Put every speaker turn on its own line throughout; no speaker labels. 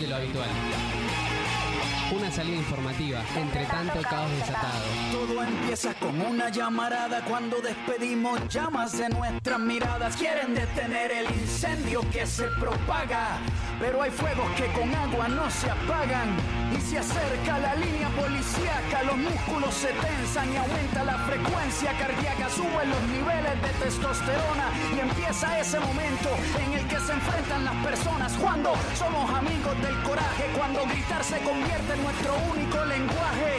de lo habitual. Una salida informativa, entre tanto caos desatado.
Todo empieza con una llamarada cuando despedimos llamas de nuestras miradas. Quieren detener el incendio que se propaga, pero hay fuegos que con agua no se apagan. Y se acerca la línea policíaca, los músculos se tensan y aumenta la frecuencia cardíaca, suben los niveles de testosterona y empieza ese momento en el que se enfrentan las personas cuando somos amigos del coraje, cuando gritar se convierte nuestro único lenguaje.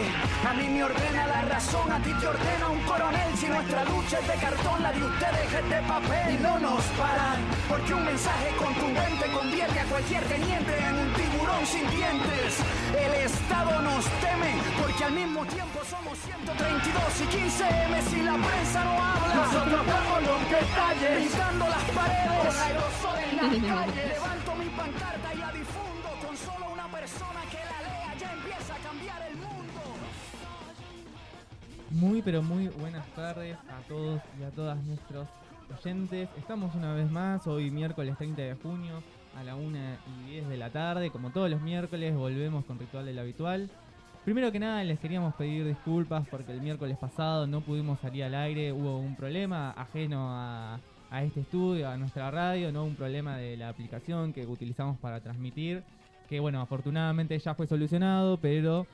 A mí me ordena la razón, a ti te ordena un coronel. Si nuestra lucha es de cartón, la de ustedes es de papel. Y no nos paran, porque un mensaje contundente convierte a cualquier teniente en un tiburón sin dientes. El Estado nos teme, porque al mismo tiempo somos 132 y 15 M si la prensa no habla. Nosotros damos los detalles, pintando las paredes, con aerosol en las calles. Levanto mi pancarta y la difundo con solo una persona
Muy pero muy buenas tardes a todos y a todas nuestros oyentes. Estamos una vez más, hoy miércoles 30 de junio a la 1 y 10 de la tarde. Como todos los miércoles volvemos con Ritual del Habitual. Primero que nada les queríamos pedir disculpas porque el miércoles pasado no pudimos salir al aire, hubo un problema ajeno a, a este estudio, a nuestra radio, no un problema de la aplicación que utilizamos para transmitir, que bueno, afortunadamente ya fue solucionado, pero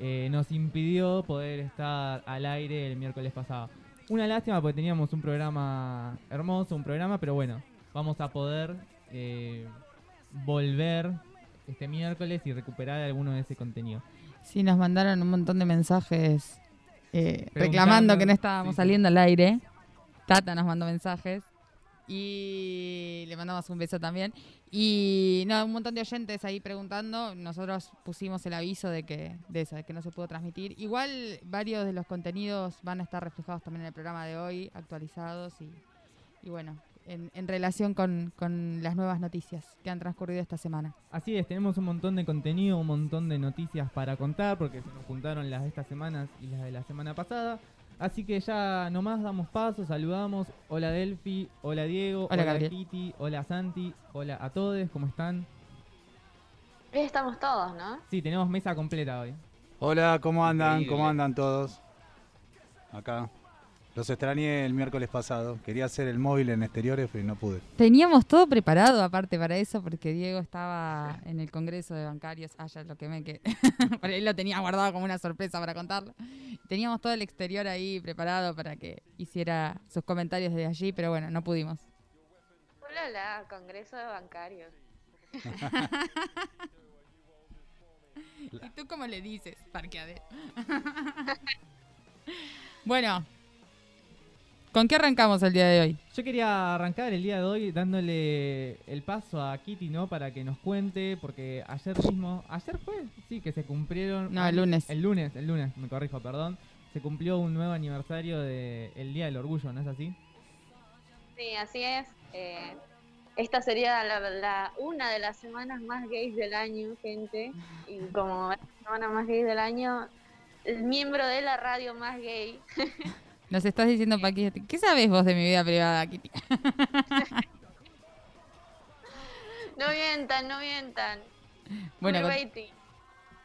eh, nos impidió poder estar al aire el miércoles pasado. Una lástima porque teníamos un programa hermoso, un programa, pero bueno, vamos a poder eh, volver este miércoles y recuperar alguno de ese contenido.
Sí, nos mandaron un montón de mensajes eh, reclamando que no estábamos
sí, sí.
saliendo al aire. Tata nos mandó mensajes. Y le mandamos un beso también. Y no, un montón de oyentes ahí preguntando. Nosotros pusimos el aviso de que, de eso, de que no se pudo transmitir. Igual varios de los contenidos van a estar reflejados también en el programa de hoy, actualizados y, y bueno, en, en relación con, con las nuevas noticias que han transcurrido esta semana.
Así es, tenemos un montón de contenido, un montón de noticias para contar, porque se nos juntaron las de estas semanas y las de la semana pasada. Así que ya nomás damos paso, saludamos. Hola Delphi, hola Diego,
Hola,
hola. Kitty, hola Santi, hola a todos, ¿cómo están?
Estamos todos, ¿no?
Sí, tenemos mesa completa hoy.
Hola, ¿cómo andan?
Increíble.
¿Cómo andan todos? Acá. Los extrañé el miércoles pasado. Quería hacer el móvil en exteriores, pero no pude.
Teníamos todo preparado aparte para eso, porque Diego estaba en el Congreso de Bancarios. Ah, ya lo quemé, que por ahí lo tenía guardado como una sorpresa para contarlo. Teníamos todo el exterior ahí preparado para que hiciera sus comentarios desde allí, pero bueno, no pudimos.
Hola, hola, Congreso de Bancarios.
¿Y tú cómo le dices, parqueadero? bueno, ¿con qué arrancamos el día de hoy?
Yo quería arrancar el día de hoy dándole el paso a Kitty, ¿no? Para que nos cuente, porque ayer mismo, ayer fue, sí, que se cumplieron...
No, el lunes.
El lunes, el lunes, me corrijo, perdón. Se cumplió un nuevo aniversario del Día del Orgullo, ¿no es así?
Sí, así es. Eh, esta sería la, la- una de las semanas más gays del año, gente. Y como es la semana más gay del año, el miembro de la radio más gay.
Nos estás diciendo, Paqui, ¿qué sabes vos de mi vida privada, Kitty?
No mientan, no mientan.
Bueno,
Full
con-
rating.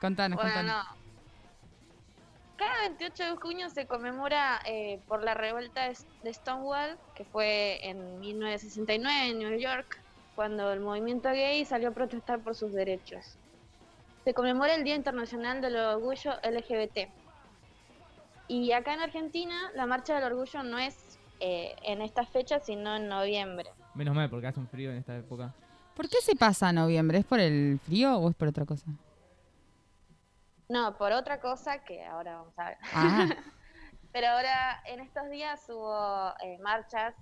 contanos,
Bueno,
contanos.
no. Cada 28 de junio se conmemora eh, por la revuelta de de Stonewall, que fue en 1969 en New York, cuando el movimiento gay salió a protestar por sus derechos. Se conmemora el Día Internacional del Orgullo LGBT. Y acá en Argentina, la Marcha del Orgullo no es eh, en esta fecha, sino en noviembre.
Menos mal, porque hace un frío en esta época.
¿Por qué se pasa a noviembre? ¿Es por el frío o es por otra cosa?
No, por otra cosa que ahora vamos a ver.
Ah,
Pero ahora, en estos días hubo eh, marchas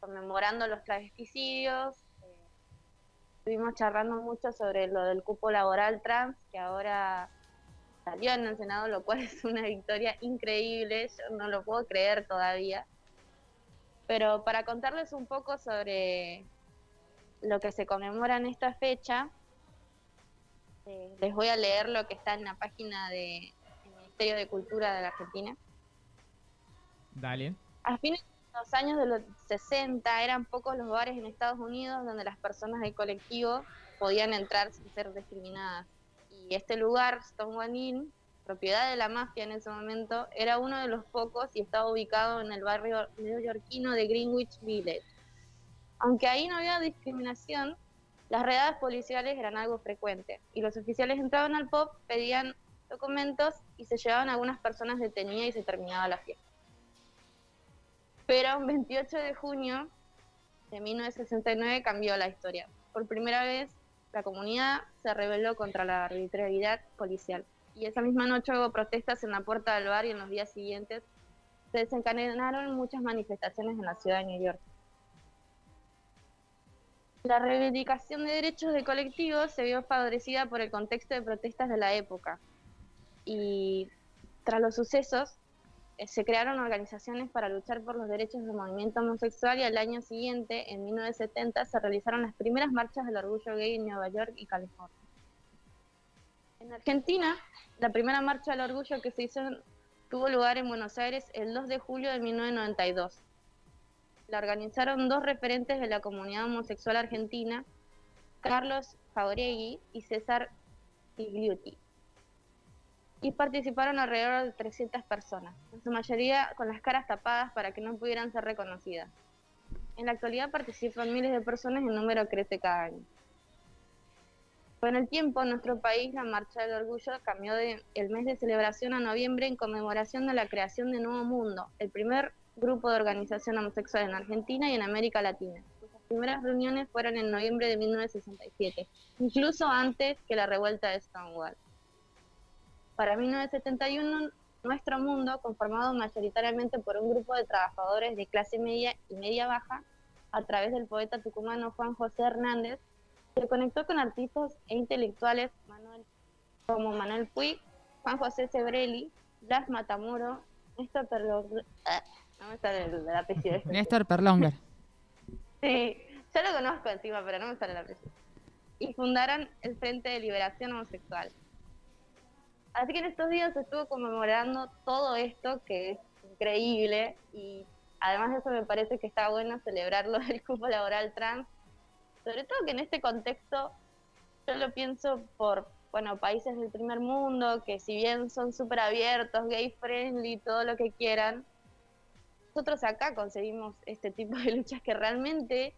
conmemorando los travesticidios. eh, estuvimos charlando mucho sobre lo del cupo laboral trans, que ahora salió en el Senado, lo cual es una victoria increíble. Yo no lo puedo creer todavía. Pero para contarles un poco sobre lo que se conmemora en esta fecha, eh, les voy a leer lo que está en la página del Ministerio de Cultura de la Argentina.
Dale.
A fines, los años de los 60 eran pocos los bares en Estados Unidos donde las personas del colectivo podían entrar sin ser discriminadas. Y este lugar, Stonewall Inn, propiedad de la mafia en ese momento, era uno de los pocos y estaba ubicado en el barrio neoyorquino de Greenwich Village. Aunque ahí no había discriminación, las redadas policiales eran algo frecuente y los oficiales entraban al pub, pedían documentos y se llevaban algunas personas detenidas y se terminaba la fiesta. Pero un 28 de junio de 1969 cambió la historia. Por primera vez, la comunidad se rebeló contra la arbitrariedad policial. Y esa misma noche hubo protestas en la puerta del bar y en los días siguientes se desencadenaron muchas manifestaciones en la ciudad de New York. La reivindicación de derechos de colectivos se vio favorecida por el contexto de protestas de la época. Y tras los sucesos, se crearon organizaciones para luchar por los derechos del movimiento homosexual y al año siguiente, en 1970, se realizaron las primeras marchas del orgullo gay en Nueva York y California. En Argentina, la primera marcha del orgullo que se hizo tuvo lugar en Buenos Aires el 2 de julio de 1992 la organizaron dos referentes de la comunidad homosexual argentina, Carlos Jauregui y César Pigliuti. Y participaron alrededor de 300 personas, en su mayoría con las caras tapadas para que no pudieran ser reconocidas. En la actualidad participan miles de personas y el número crece cada año. Con el tiempo, en nuestro país, la Marcha del Orgullo cambió de el mes de celebración a noviembre en conmemoración de la creación de Nuevo Mundo, el primer grupo de organización homosexual en Argentina y en América Latina. Las primeras reuniones fueron en noviembre de 1967, incluso antes que la revuelta de Stonewall. Para 1971, nuestro mundo, conformado mayoritariamente por un grupo de trabajadores de clase media y media baja, a través del poeta tucumano Juan José Hernández, se conectó con artistas e intelectuales como Manuel Puig, Juan José Sebrelli, Blas Matamuro, Néstor Perlo, no me sale el, apellido.
Néstor Perlonger.
sí, ya lo conozco encima, pero no me sale el apellido. Y fundaron el Frente de Liberación Homosexual. Así que en estos días se estuvo conmemorando todo esto que es increíble y además de eso me parece que está bueno celebrarlo del cupo laboral trans, sobre todo que en este contexto yo lo pienso por, bueno, países del primer mundo que si bien son súper abiertos, gay friendly, todo lo que quieran, nosotros acá conseguimos este tipo de luchas que realmente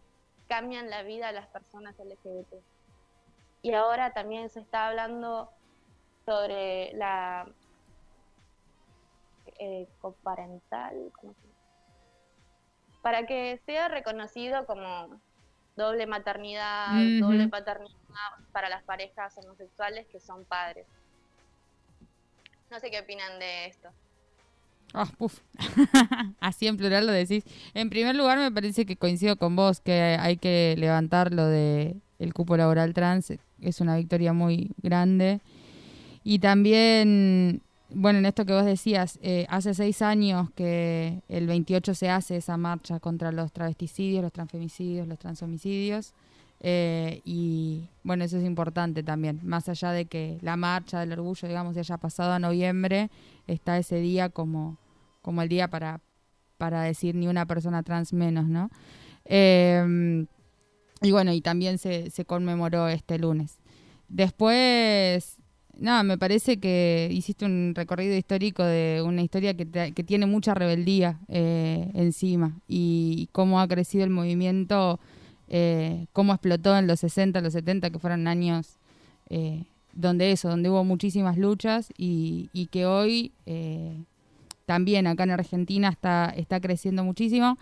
cambian la vida de las personas LGBT. Y ahora también se está hablando sobre la eh, coparental, para que sea reconocido como doble maternidad, doble paternidad para las parejas homosexuales que son padres. No sé qué opinan de esto.
Ah, Así en plural lo decís. En primer lugar, me parece que coincido con vos que hay que levantar lo de el cupo laboral trans. Es una victoria muy grande. Y también, bueno, en esto que vos decías, eh, hace seis años que el 28 se hace esa marcha contra los travesticidios, los transfemicidios, los transhomicidios. Eh, y bueno, eso es importante también, más allá de que la marcha del orgullo, digamos, se haya pasado a noviembre, está ese día como, como el día para, para decir ni una persona trans menos, ¿no? Em, y bueno, y también se, se conmemoró este lunes. Después, nada, me parece que hiciste un recorrido histórico de una historia que, que tiene mucha rebeldía eh, encima y, cómo ha crecido el movimiento, eh, cómo explotó en los 60, los 70, que fueron años eh, donde eso, donde hubo muchísimas luchas y, y que hoy también acá en Argentina está, está creciendo muchísimo.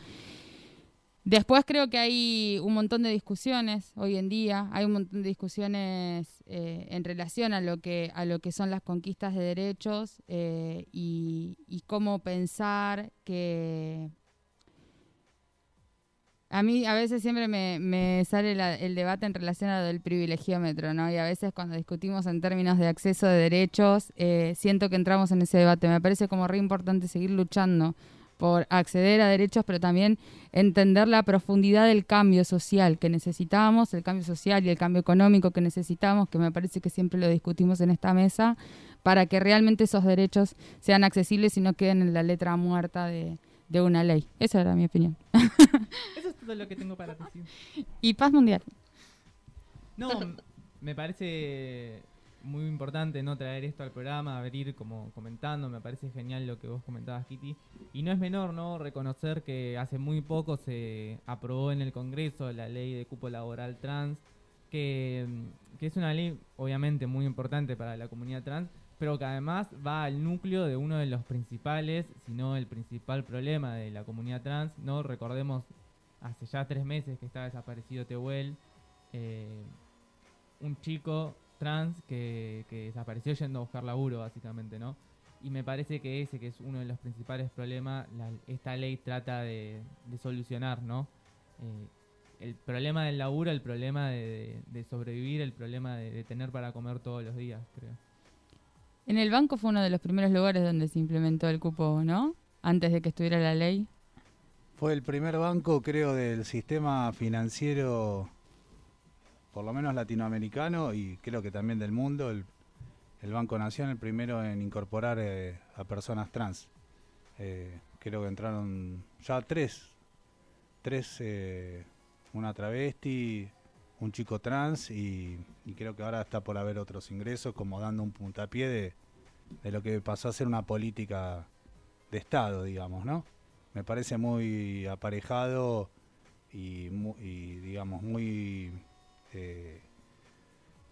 Después creo que hay un montón de discusiones hoy en día, hay un montón de discusiones eh, en relación a lo que a lo que son las conquistas de derechos eh, y, cómo pensar que a mí a veces siempre me, sale el debate en relación a lo del privilegiómetro, ¿no? Y a veces cuando discutimos en términos de acceso de derechos, eh, siento que entramos en ese debate. Me parece como re importante seguir luchando por acceder a derechos, pero también entender la profundidad del cambio social que necesitamos, el cambio social y el cambio económico que necesitamos, que me parece que siempre lo discutimos en esta mesa, para que realmente esos derechos sean accesibles y no queden en la letra muerta de de una ley. Esa era mi opinión.
Eso es todo lo que tengo para decir.
Y paz mundial.
No, me parece muy importante no traer esto al programa, abrir como comentando, me parece genial lo que vos comentabas, Kitty. Y no es menor, ¿no? Reconocer que hace muy poco se aprobó en el Congreso la ley de cupo laboral trans, que, mm, que es una ley obviamente muy importante para la comunidad trans, pero que además va al núcleo de uno de los principales, si no el principal problema de la comunidad trans, ¿no? Recordemos, hace ya tres meses que está desaparecido Tehuel, eh, un chico trans que, que desapareció yendo a buscar laburo, básicamente, ¿no? Y me parece que ese, que es uno de los principales problemas, la- esta ley trata de, de solucionar, ¿no? Eh, el problema del laburo, el problema de, de sobrevivir, el problema de, de tener para comer todos los días, creo.
En el banco fue uno de los primeros lugares donde se implementó el cupo, ¿no? Antes de que estuviera la ley.
Fue el primer banco, creo, del sistema financiero, por lo menos latinoamericano y creo que también del mundo, el, el Banco Nación, el primero en incorporar eh, a personas trans. Eh, creo que entraron ya tres, tres, eh, una travesti, un chico trans y, creo que ahora está por haber otros ingresos, como dando un puntapié de, de lo que pasó a ser una política de Estado, digamos, ¿no? me parece muy aparejado y, digamos muy eh,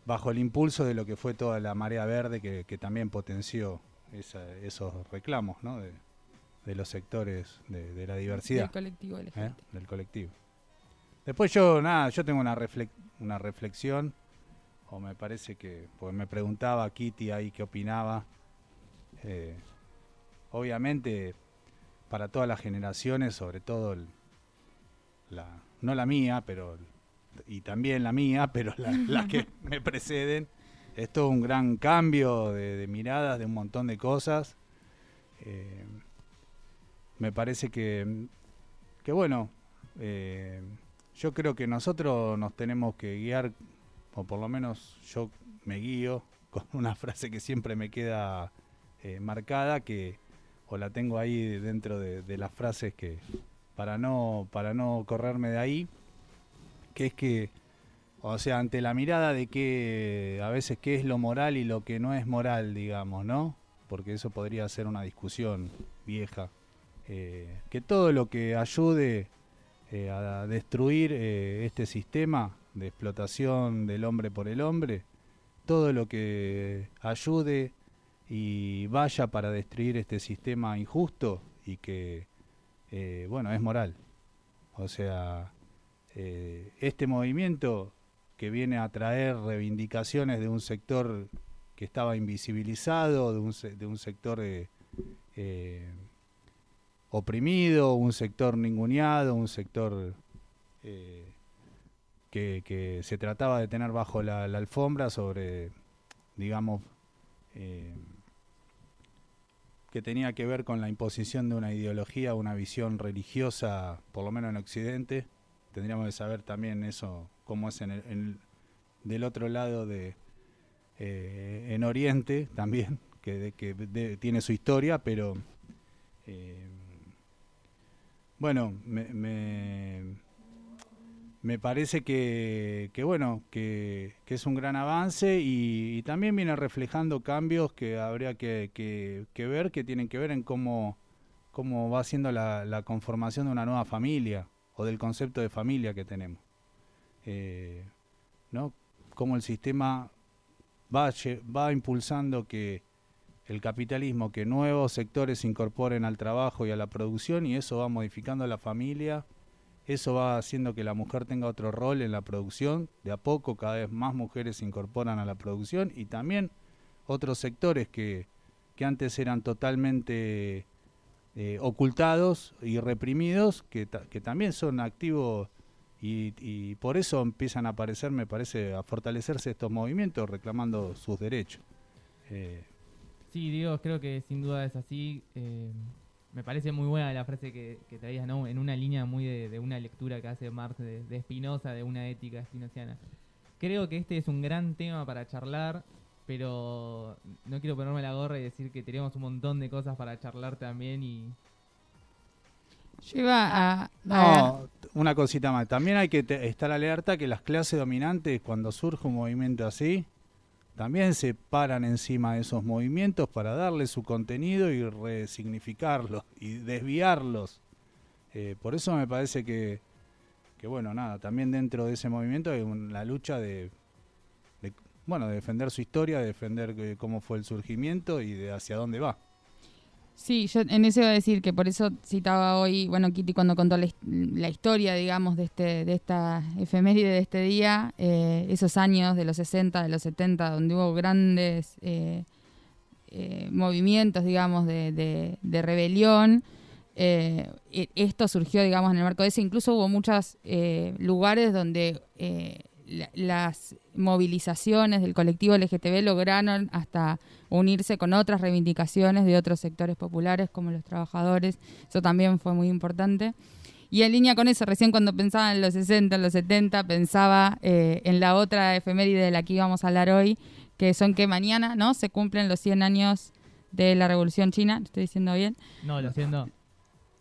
bajo el impulso de lo que fue toda la marea verde que, que también potenció esa- esos reclamos ¿no? de, de los sectores de, de la diversidad
Del colectivo LGBT.
¿eh? del colectivo. Después yo, nada, yo tengo una, reflex- una reflexión, o me parece que, pues me preguntaba Kitty ahí qué opinaba. Eh, obviamente, para todas las generaciones, sobre todo, el- la, no la mía, pero y también la mía, pero la- las que me preceden, es todo un gran cambio de, de miradas, de un montón de cosas. Eh, me parece que, que bueno, eh, yo creo que nosotros nos tenemos que guiar, o por lo menos yo me guío con una frase que siempre me queda eh, marcada, que o la tengo ahí dentro de, de las frases que para no para no correrme de ahí, que es que, o sea, ante la mirada de que a veces qué es lo moral y lo que no es moral, digamos, ¿no? Porque eso podría ser una discusión vieja. eh, que todo lo que ayude eh, a destruir eh, este sistema de explotación del hombre por el hombre, todo lo que ayude y vaya para destruir este sistema injusto y que, bueno, es moral. O sea, eh, este movimiento que viene a traer reivindicaciones de un sector que estaba invisibilizado, de un, de un sector eh, eh, oprimido, un sector ninguneado, un sector que, se trataba de tener bajo la, alfombra sobre, digamos, que tenía que ver con la imposición de una ideología, una visión religiosa, por lo menos en Occidente. Tendríamos que saber también eso, cómo es en el, en- del otro lado de, eh, en Oriente también, que, de- que de- tiene su historia, pero eh, bueno, me, me, me parece que, que bueno, que, que es un gran avance y, también viene reflejando cambios que habría que ver, que tienen que ver en cómo, cómo va siendo la, la conformación de una nueva familia o del concepto de familia que tenemos. Eh, ¿no? Cómo el sistema va, va impulsando que el capitalismo, que nuevos sectores se incorporen al trabajo y a la producción y eso va modificando la familia, eso va haciendo que la mujer tenga otro rol en la producción, de a poco cada vez más mujeres se incorporan a la producción y también otros sectores que, que antes eran totalmente eh, ocultados y reprimidos, que, ta- que también son activos y, y por eso empiezan a aparecer, me parece, a fortalecerse estos movimientos reclamando sus derechos. Eh,
Sí, Diego, creo que sin duda es así. Eh, me parece muy buena la frase que, que traías, ¿no? En una línea muy de, de una lectura que hace Marx de, de Spinoza, de una ética spinociana. Creo que este es un gran tema para charlar, pero no quiero ponerme la gorra y decir que tenemos un montón de cosas para charlar también y...
Iba a... a-
No, una cosita más. También hay que estar alerta que las clases dominantes, cuando surge un movimiento así, también se paran encima de esos movimientos para darle su contenido y resignificarlos y desviarlos. Eh, por eso me parece que, que, bueno, nada, también dentro de ese movimiento hay un- la lucha de, bueno, de defender su historia, de defender eh, cómo fue el surgimiento y de hacia dónde va.
Sí, yo en eso iba a decir que por eso citaba hoy, bueno, Kitty cuando contó la, his- la historia, digamos, de este de esta efeméride de este día, eh, esos años de los 60, de los 70, donde hubo grandes eh, eh, movimientos, digamos, de, de- de rebelión. e- esto surgió, digamos, en el marco de eso. Incluso hubo muchos lugares donde las movilizaciones del colectivo LGTB lograron hasta unirse con otras reivindicaciones de otros sectores populares como los trabajadores. Eso también fue muy importante. Y en línea con eso, recién cuando pensaba en los 60, en los 70, pensaba eh, en la otra efeméride de la que íbamos a hablar hoy, que son que mañana no se cumplen los 100 años de la Revolución China, ¿lo estoy diciendo bien?
No, lo siento.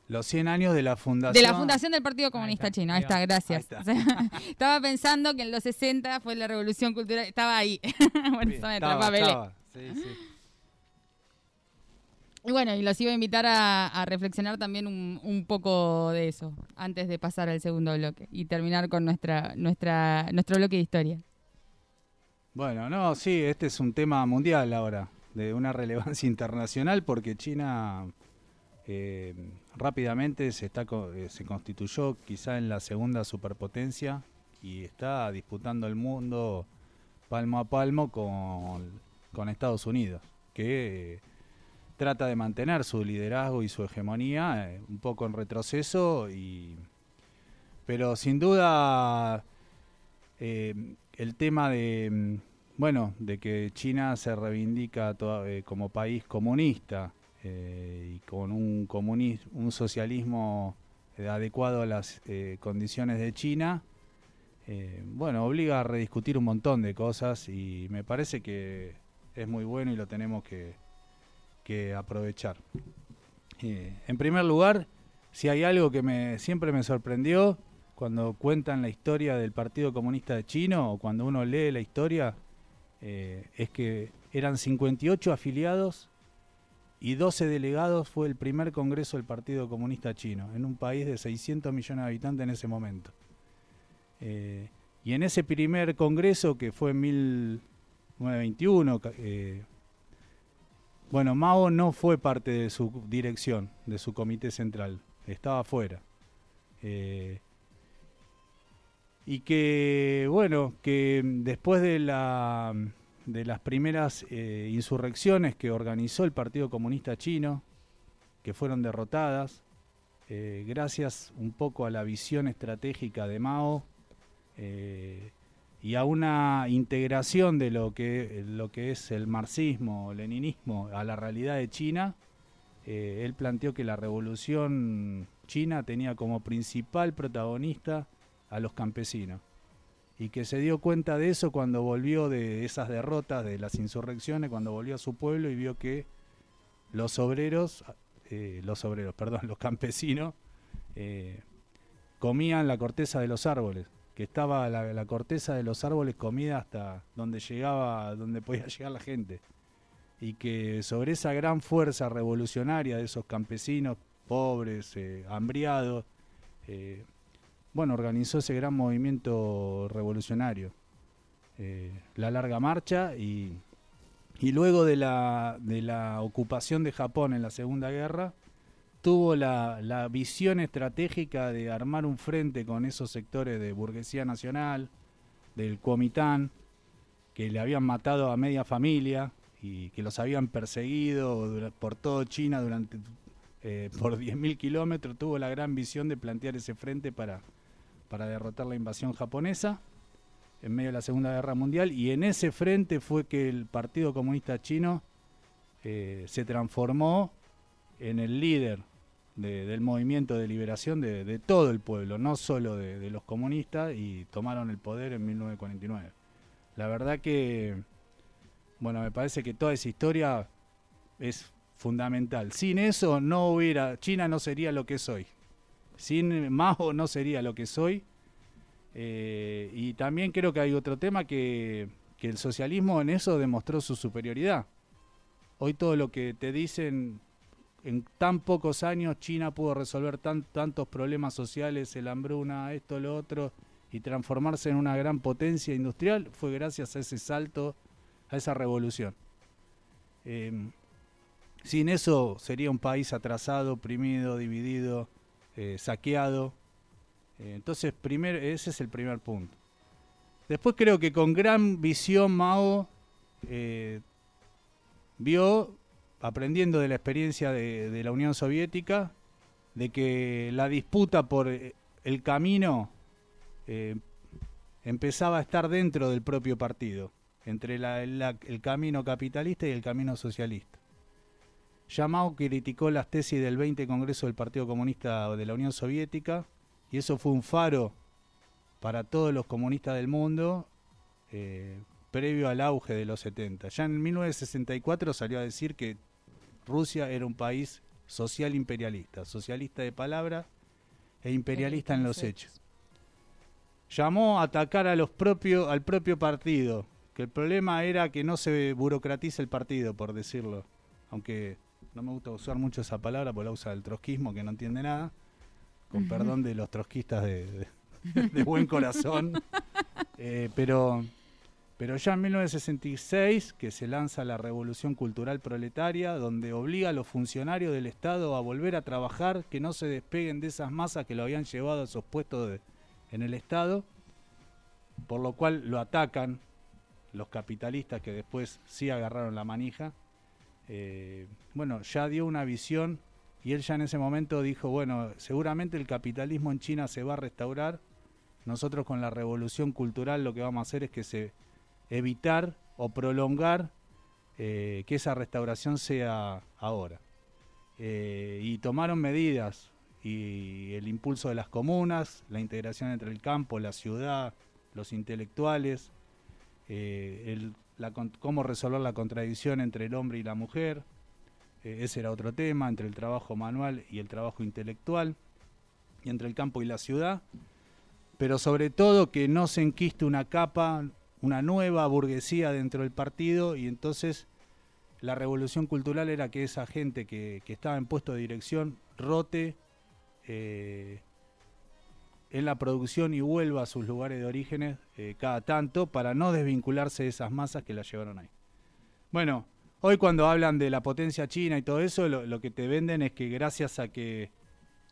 Los 100 años de la fundación.
De la fundación del Partido Comunista Chino,
ahí
está, gracias.
Ahí
O sea, estaba pensando que en los 60 fue la Revolución Cultural, estaba ahí. bueno,
Bien, estaba, estaba, sí, sí.
Y bueno, y los iba a invitar a, a reflexionar también un, un poco de eso, antes de pasar al segundo bloque y terminar con nuestra, nuestra, nuestro bloque de historia.
Bueno, no, sí, este es un tema mundial ahora, de una relevancia internacional, porque China eh, rápidamente se, está, eh, se constituyó quizá en la segunda superpotencia y está disputando el mundo palmo a palmo con, con Estados Unidos, que eh, trata de mantener su liderazgo y su hegemonía un poco en retroceso, y, pero sin duda el tema de mm, bueno de que China se reivindica como país comunista eh, y con un comunis- un socialismo adecuado a las eh, condiciones de China eh, bueno obliga a rediscutir un montón de cosas y me parece que es muy bueno y lo tenemos que, que aprovechar. En primer lugar si hay algo que me siempre me sorprendió cuando cuentan la historia del Partido Comunista Chino o cuando uno lee la historia, es que eran 58 afiliados y 12 delegados fue el primer congreso del Partido Comunista Chino, en un país de 600 millones de habitantes en ese momento. Eh, y en ese primer congreso, que fue en 1921, ca- eh, bueno, Mao no fue parte de su dirección, de su comité central, estaba afuera. Eh, y que bueno que después de la de las primeras eh, insurrecciones que organizó el Partido Comunista Chino que fueron derrotadas eh, gracias un poco a la visión estratégica de Mao eh, y a una integración de lo que lo que es el marxismo leninismo a la realidad de China él planteó que la revolución china tenía como principal protagonista a los campesinos y que se dio cuenta de eso cuando volvió de esas derrotas de las insurrecciones cuando volvió a su pueblo y vio que los obreros eh, los obreros perdón los campesinos eh, comían la corteza de los árboles que estaba la, corteza de los árboles comida hasta donde llegaba donde podía llegar la gente. Y que sobre esa gran fuerza revolucionaria de esos campesinos pobres, eh, hambriados, eh, bueno, organizó ese gran movimiento revolucionario, eh, la larga marcha y, y luego de la, de la ocupación de Japón en la Segunda Guerra, tuvo la, la visión estratégica de armar un frente con esos sectores de burguesía nacional, del Kuomintang, que le habían matado a media familia y que los habían perseguido por todo China durante eh, por 10.000 kilómetros, tuvo la gran visión de plantear ese frente para, para derrotar la invasión japonesa en medio de la Segunda Guerra Mundial y en ese frente fue que el Partido Comunista Chino eh, se transformó en el líder de- del movimiento de liberación de, de todo el pueblo, no solo de, de los comunistas, y tomaron el poder en 1949. La verdad que, bueno, me parece que toda esa historia es fundamental. Sin eso no hubiera, China no sería lo que es hoy. Sin Mao no sería lo que soy. Eh, y también creo que hay otro tema que, el socialismo en eso demostró su superioridad. Hoy todo lo que te dicen, en tan pocos años China pudo resolver tan, tantos problemas sociales, el hambruna, esto, lo otro, y transformarse en una gran potencia industrial, fue gracias a ese salto, a esa revolución. Em, sin eso sería un país atrasado, oprimido, dividido, eh, saqueado. Eh, entonces, ese es el primer punto. Después creo que con gran visión Mao eh, vio, aprendiendo de la experiencia de, la Unión Soviética, de que la disputa por el camino empezaba a estar dentro del propio partido, entre el camino capitalista y el camino socialista. Yamao criticó las tesis del 20 Congreso del Partido Comunista de la Unión Soviética y eso fue un faro para todos los comunistas del mundo eh, previo al auge de los 70. Ya en 1964 salió a decir que Rusia era un país social imperialista, socialista de palabra e imperialista en los hechos. Llamó a atacar al propio partido, que el problema era que no se burocratice el partido, por decirlo. Aunque no me gusta usar mucho esa palabra, porque la usa el trotskismo, que no entiende nada. Con perdón de los trotskistas de, de, de buen corazón. Eh, pero, pero ya en 1966, que se lanza la Revolución Cultural Proletaria, donde obliga a los funcionarios del Estado a volver a trabajar, que no se despeguen de esas masas que lo habían llevado a esos puestos de, en el Estado, por lo cual lo atacan los capitalistas que después sí agarraron la manija. Eh, bueno, ya dio una visión y él ya en ese momento dijo, bueno, seguramente el capitalismo en China se va a restaurar. Nosotros con la revolución cultural lo que vamos a hacer es que se evitar o prolongar eh, que esa restauración sea ahora. Eh, y tomaron medidas, y el impulso de las comunas, la integración entre el campo, la ciudad, los intelectuales, el, la, cómo resolver la contradicción entre el hombre y la mujer, eh, ese era otro tema, entre el trabajo manual y el trabajo intelectual, y entre el campo y la ciudad, pero sobre todo que no se enquiste una capa, una nueva burguesía dentro del partido, y entonces la revolución cultural era que esa gente que, que estaba en puesto de dirección rote eh, en la producción y vuelva a sus lugares de orígenes eh, cada tanto para no desvincularse de esas masas que la llevaron ahí. Bueno, hoy cuando hablan de la potencia china y todo eso, lo, lo que te venden es que gracias a que...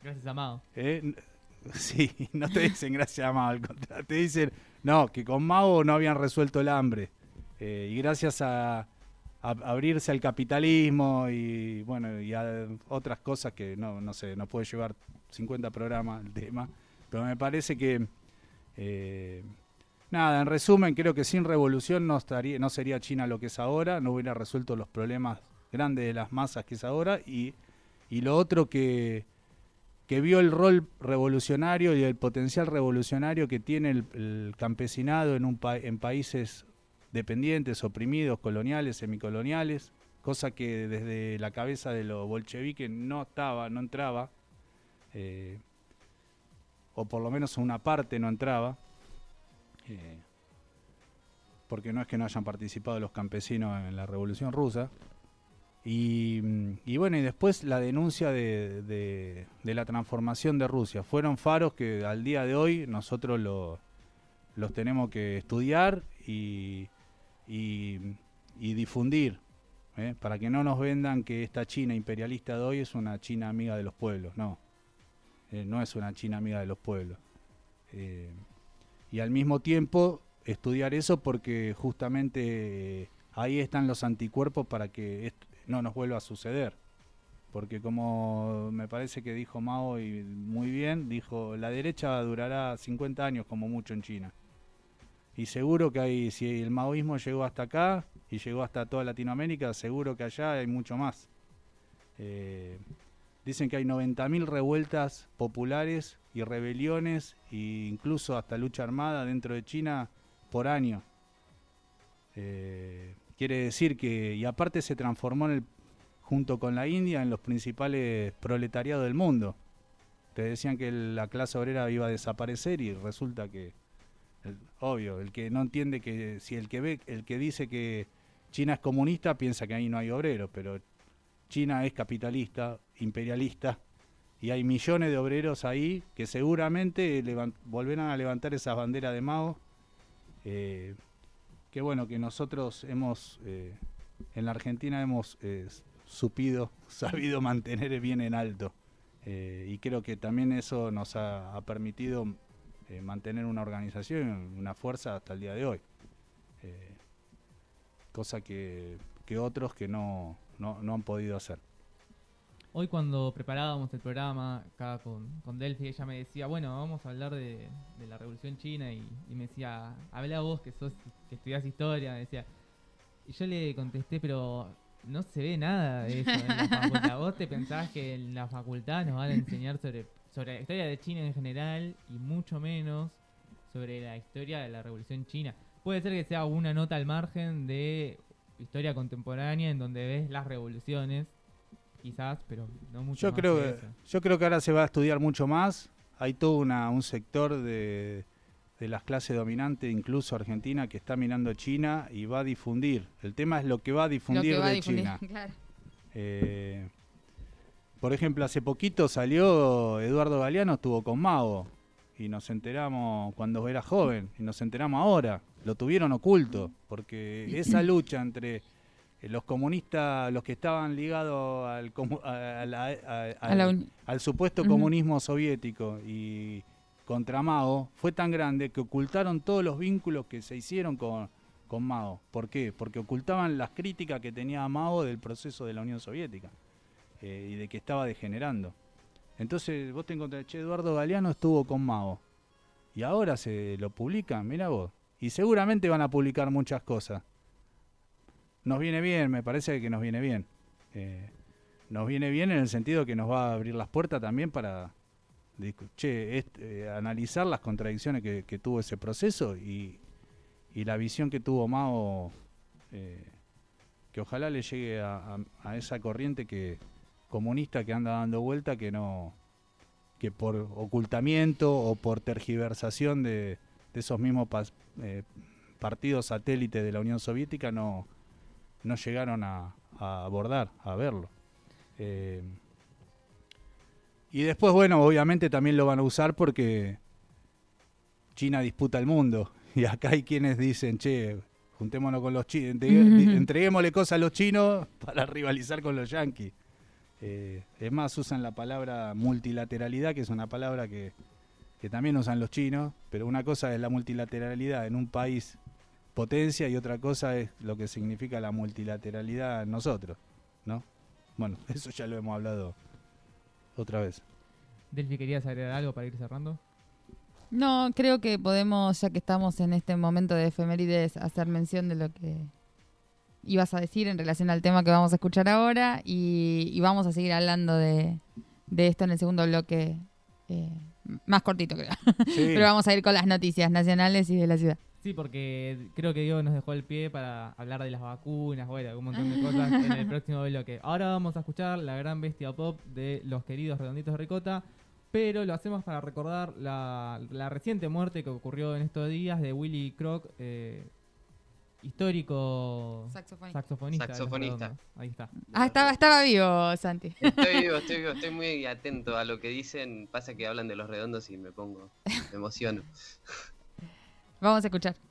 Gracias a Mao.
Eh, sí, no te dicen gracias a Mao, al contrario, te dicen, no, que con Mao no habían resuelto el hambre. Eh, y gracias a, a, abrirse al capitalismo y bueno y a otras cosas que no, no sé, no puede llevar 50 programas el tema, pero me parece que eh, nada, en resumen, creo que sin revolución no estaría, no sería China lo que es ahora, no hubiera resuelto los problemas grandes de las masas que es ahora, y, y lo otro que, que vio el rol revolucionario y el potencial revolucionario que tiene el, campesinado en, un pa en países dependientes, oprimidos, coloniales, semicoloniales, cosa que desde la cabeza de los bolcheviques no estaba, no entraba, eh, o por lo menos una parte no entraba, eh, porque no es que no hayan participado los campesinos en la Revolución Rusa. Y, y bueno, y después la denuncia de, la transformación de Rusia. Fueron faros que al día de hoy nosotros lo, los tenemos que estudiar y, y, y difundir, ¿eh? para que no nos vendan que esta China imperialista de hoy es una China amiga de los pueblos, no. Eh, no es una China amiga de los pueblos. Eh, y al mismo tiempo estudiar eso porque justamente eh, ahí están los anticuerpos para que no nos vuelva a suceder. Porque como me parece que dijo Mao y muy bien, dijo, la derecha durará 50 años como mucho en China. Y seguro que hay, si el maoísmo llegó hasta acá y llegó hasta toda Latinoamérica, seguro que allá hay mucho más. Dicen que hay 90.000 revueltas populares y rebeliones e incluso hasta lucha armada dentro de China por año. Eh, quiere decir que, y aparte se transformó en el, junto con la India en los principales proletariados del mundo. te decían que la clase obrera iba a desaparecer y resulta que, obvio, el que no entiende que si el que ve, el que dice que China es comunista piensa que ahí no hay obreros, pero China es capitalista, imperialista y hay millones de obreros ahí que seguramente volverán a levantar esas banderas de Mao. Eh, que bueno, que nosotros hemos, eh, en la Argentina hemos eh, supido, sabido mantener bien en alto. Eh, y creo que también eso nos ha, permitido mantener una organización, una fuerza hasta el día de hoy. Cosa que, que otros que no, no, no han podido hacer.
Hoy cuando preparábamos el programa acá con, con Delphi, ella me decía, bueno, vamos a hablar de, de la Revolución China y, y me decía, habla vos que sos que estudiás historia, me decía. Y yo le contesté, pero no se ve nada de eso en la facultad. ¿Vos te pensás que en la facultad nos van a enseñar sobre, sobre la historia de China en general y mucho menos sobre la historia de la Revolución China? Puede ser que sea una nota al margen de historia contemporánea en donde ves las revoluciones, quizás, pero no mucho
Yo
más
creo,
que eso.
yo creo que ahora se va a estudiar mucho más. Hay todo una, un sector de, de las clases dominantes, incluso Argentina, que está mirando China y va a difundir. El tema es lo que va a
Lo
difundir
que va a
de
difundir,
China.
claro.
Eh, por ejemplo, hace poquito salió Eduardo Galeano, estuvo con Mago y nos enteramos cuando era joven y nos enteramos ahora. Lo tuvieron oculto porque esa lucha entre los comunistas, los que estaban ligados al, supuesto comunismo soviético y contra Mao fue tan grande que ocultaron todos los vínculos que se hicieron con, con Mao. ¿Por qué? Porque ocultaban las críticas que tenía Mao del proceso de la Unión Soviética eh, y de que estaba degenerando. Entonces vos te encontrás, che, Eduardo Galeano estuvo con Mao y ahora se lo publican, mira vos. Y seguramente van a publicar muchas cosas. Nos viene bien, me parece que nos viene bien. Eh, nos viene bien en el sentido que nos va a abrir las puertas también para che, eh, analizar las contradicciones que, tuvo ese proceso y, la visión que tuvo Mao, eh, que ojalá le llegue a, esa corriente que comunista que anda dando vuelta, que no que por ocultamiento o por tergiversación de, esos mismos partidos satélites de la Unión Soviética no, no llegaron a, a abordar, a verlo. Eh, y después, bueno, obviamente también lo van a usar porque China disputa el mundo. Y acá hay quienes dicen, che, juntémonos con los chinos, entreguémosle cosas a los chinos para rivalizar con los yanquis. Eh, es más, usan la palabra multilateralidad, que es una palabra que, que también usan los chinos, pero una cosa es la multilateralidad en un país potencia y otra cosa es lo que significa la multilateralidad en nosotros, ¿no? Bueno, eso ya lo hemos hablado otra vez.
Delphi, ¿querías agregar algo para ir cerrando?
No, creo que podemos, ya que estamos en este momento de efemérides, hacer mención de lo que ibas a decir en relación al tema que vamos a escuchar ahora y, y vamos a seguir hablando de, de esto en el segundo bloque, eh, más cortito creo.
Sí,
Pero vamos a ir con las noticias nacionales y de la ciudad.
Sí, porque creo que Diego nos dejó el pie para hablar de las vacunas, bueno, un montón de cosas en el próximo bloque. Ahora vamos a escuchar la gran bestia pop de los queridos redonditos de ricota, pero lo hacemos para recordar la, la reciente muerte que ocurrió en estos días de Willy Croc, eh, histórico
Saxofonista.
saxofonista. Ahí está.
Ah, estaba, estaba vivo, Santi.
Estoy vivo, estoy vivo, estoy muy atento a lo que dicen. Pasa que hablan de los redondos y me pongo, me emociono.
Vamos a escuchar.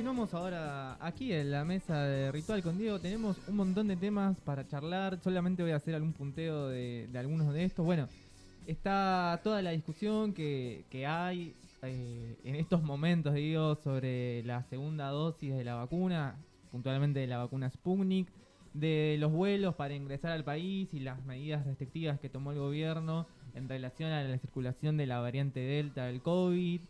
Continuamos ahora aquí en la mesa de Ritual con Diego. Tenemos un montón de temas para charlar. Solamente voy a hacer algún punteo de, algunos de estos. Bueno, está toda la discusión que, que hay eh, en estos momentos, digo, sobre la segunda dosis de la vacuna, puntualmente de la vacuna Sputnik, de los vuelos para ingresar al país y las medidas restrictivas que tomó el gobierno en relación a la circulación de la variante Delta del COVID.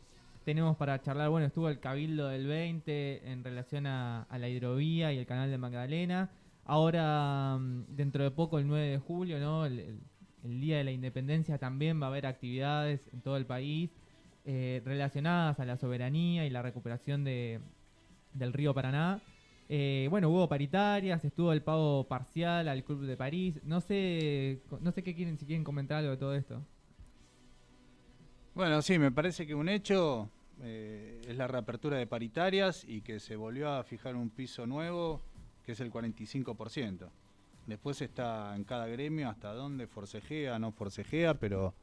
Tenemos para charlar, bueno, estuvo el Cabildo del 20 en relación a, la hidrovía y el canal de Magdalena. Ahora, mm, dentro de poco, el 9 de julio, ¿no? El Día de la Independencia también va a haber actividades en todo el país eh, relacionadas a la soberanía y la recuperación de, del río Paraná. Eh, bueno, hubo paritarias, estuvo el pago parcial al Club de París. No sé, no sé qué quieren, si quieren comentar algo de todo esto.
Bueno, sí, me parece que un hecho eh, es la reapertura de paritarias y que se volvió a fijar un piso nuevo, que es el 45%. Después está en cada gremio hasta dónde forcejea, no forcejea, pero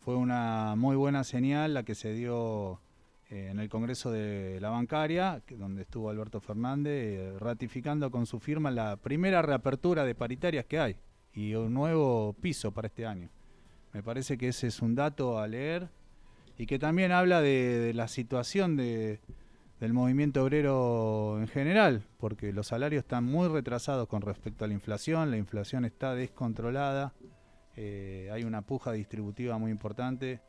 fue una muy buena señal la que se dio eh, en el Congreso de la Bancaria, donde estuvo Alberto Fernández, eh, ratificando con su firma la primera reapertura de paritarias que hay y un nuevo piso para este año. Me parece que ese es un dato a leer y que también habla de, la situación de, del movimiento obrero en general, porque los salarios están muy retrasados con respecto a la inflación, la inflación está descontrolada, eh, hay una puja distributiva muy importante.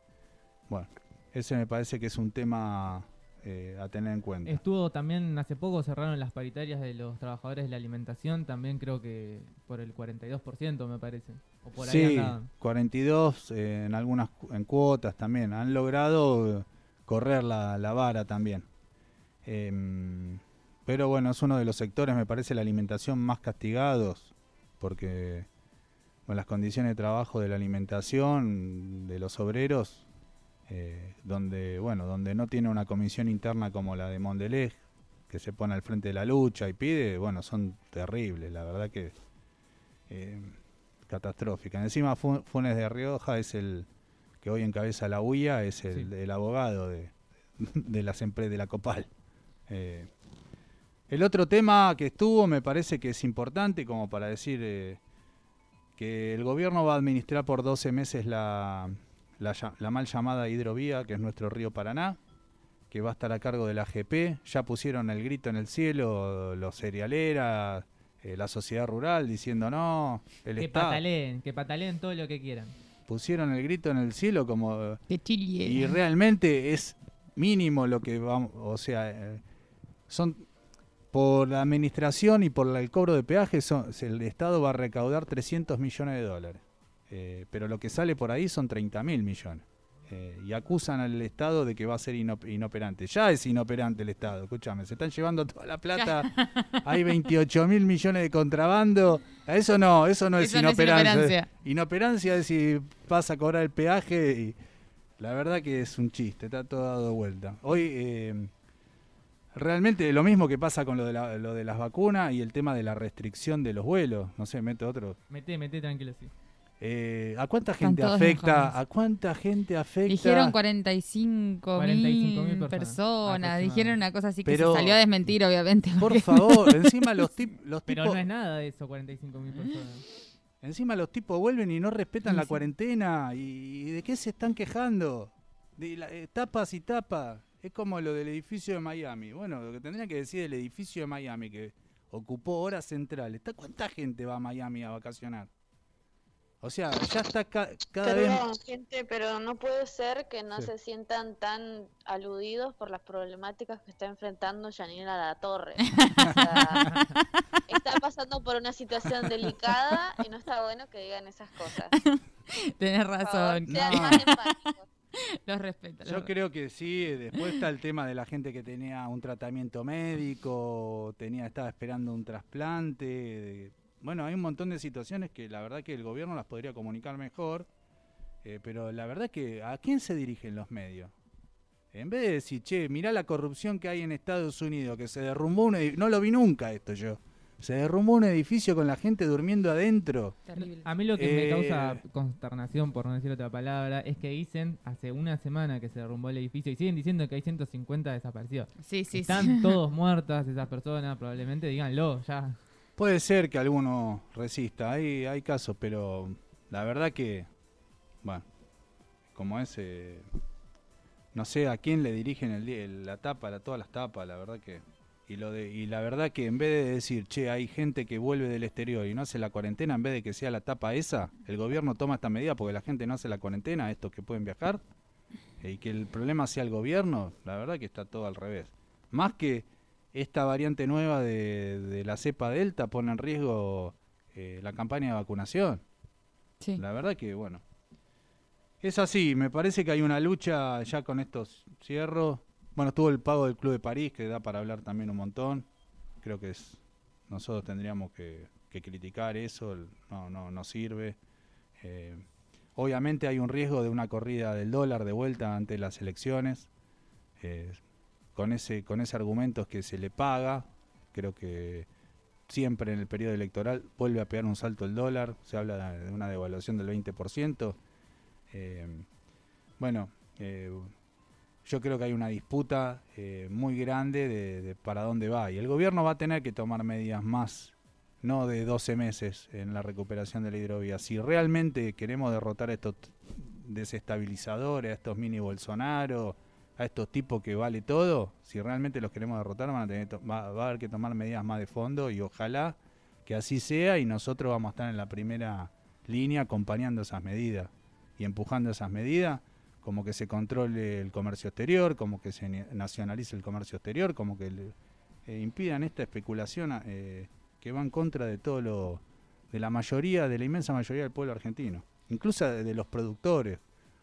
Bueno, ese me parece que es un tema eh, a tener en cuenta.
Estuvo también, hace poco cerraron las paritarias de los trabajadores de la alimentación, también creo que por el 42% me parece. O por ahí
sí,
andaban.
42 eh, en algunas en cuotas también. Han logrado correr la, la vara también. Em, pero bueno, es uno de los sectores, me parece, la alimentación más castigados, porque bueno, las condiciones de trabajo de la alimentación de los obreros, eh, donde bueno, donde no tiene una comisión interna como la de Mondelez, que se pone al frente de la lucha y pide, bueno, son terribles, la verdad que eh, catastrófica. Encima Fu- Funes de Rioja es el que hoy encabeza la UIA, es el,
Sí.
el abogado de, de las empresas de la Copal. Eh, el otro tema que estuvo me parece que es importante como para decir eh, que el gobierno va a administrar por 12 meses la, la, mal llamada hidrovía, que es nuestro río Paraná, que va a estar a cargo de la AGP. Ya pusieron el grito en el cielo los cerealeras, eh, la sociedad rural, diciendo no, el
Que
Estado.
pataleen, que pataleen todo lo que quieran.
Pusieron el grito en el cielo como
De Chile.
y realmente es mínimo lo que vamos, o sea, eh, son por la administración y por la- el cobro de peajes, son- el Estado va a recaudar 300 millones de dólares, Eh, pero lo que sale por ahí son 30 mil millones. Eh, y acusan al Estado de que va a ser inop- inoperante. Ya es inoperante el Estado, escúchame, se están llevando toda la plata, hay 28 mil millones de contrabando, eso no, eso no es
Eso no es
inoperancia.
inoperancia.
Inoperancia es si vas a cobrar el peaje y la verdad que es un chiste, está todo dado vuelta. Hoy eh, realmente lo mismo que pasa con lo de, la- lo de las vacunas y el tema de la restricción de los vuelos. No sé, mete otro.
Mete, mete tranquilo, sí.
Eh, ¿A cuánta gente afecta?
enojados.
¿A cuánta gente afecta?
Dijeron 45
45.000
mil
personas,
personas. Dijeron una cosa así que
Pero-
se salió a desmentir, obviamente.
Por favor, encima los, tip- los
Pero
tipos
no es nada de eso, 45 mil personas.
encima los tipos vuelven y no respetan
Sí,
la
sí.
cuarentena y, y de qué se están quejando de la- eh, tapas y tapas es como lo del edificio de Miami bueno lo que tendría que decir el edificio de Miami que ocupó horas centrales ¿Está- cuánta gente va a Miami a vacacionar o sea ya está ca- cada vez
gente, pero no puede ser que no
Sí.
se sientan tan aludidos por las problemáticas que está enfrentando Yanina La Torre. O sea, está pasando por una situación delicada y no está bueno que digan esas cosas.
Tenés
Por favor,
razón.
sean
No.
más empáticos.
Los respeto. los
Yo creo que sí, después está el tema de la gente que tenía un tratamiento médico, tenía, estaba esperando un trasplante. Bueno, hay un montón de situaciones que la verdad que el gobierno las podría comunicar mejor, eh, pero la verdad que ¿a quién se dirigen los medios? En vez de decir, che, mirá la corrupción que hay en Estados Unidos, que se derrumbó una... edi- No lo vi nunca esto yo. Se derrumbó un edificio con la gente durmiendo adentro.
Terrible.
A mí lo que me
Eh,
causa consternación, por no decir otra palabra, es que dicen hace una semana que se derrumbó el edificio y siguen diciendo que hay 150 desaparecidos.
Sí, sí,
Están
sí.
todos muertas esas personas, probablemente díganlo ya.
Puede ser que alguno resista, hay, hay casos, pero la verdad que, bueno, como es, eh, no sé a quién le dirigen la tapa, la, todas las tapas, la verdad que... Y, lo de, y la verdad que en vez de decir, che, hay gente que vuelve del exterior y no hace la cuarentena, en vez de que sea la tapa esa, el gobierno toma esta medida porque la gente no hace la cuarentena, estos que pueden viajar, eh, y que el problema sea el gobierno, la verdad que está todo al revés. Más que esta variante nueva de, de la cepa Delta pone en riesgo eh, la campaña de vacunación.
Sí.
La verdad que, bueno. Es así, me parece que hay una lucha ya con estos cierros. Bueno, estuvo el pago del Club de París, que da para hablar también un montón. Creo que es nosotros tendríamos que, que criticar eso, el- no, no, no sirve. Eh, obviamente hay un riesgo de una corrida del dólar de vuelta ante las elecciones. Eh, con ese, con ese argumento que se le paga. Creo que siempre en el periodo electoral vuelve a pegar un salto el dólar. Se habla de una devaluación del 20%. Eh, bueno, eh, yo creo que hay una disputa eh, muy grande de, de para dónde va. Y el gobierno va a tener que tomar medidas más, no de 12 meses en la recuperación de la hidrovía. Si realmente queremos derrotar a estos desestabilizadores, a estos mini Bolsonaro, a estos tipos que vale todo, si realmente los queremos derrotar, van a tener, va, va a haber que tomar medidas más de fondo y ojalá que así sea y nosotros vamos a estar en la primera línea acompañando esas medidas y empujando esas medidas, como que se controle el comercio exterior, como que se nacionalice el comercio exterior, como que eh, impidan esta especulación eh, que va en contra de todo lo, de la mayoría, de la inmensa mayoría del pueblo argentino, incluso de los productores.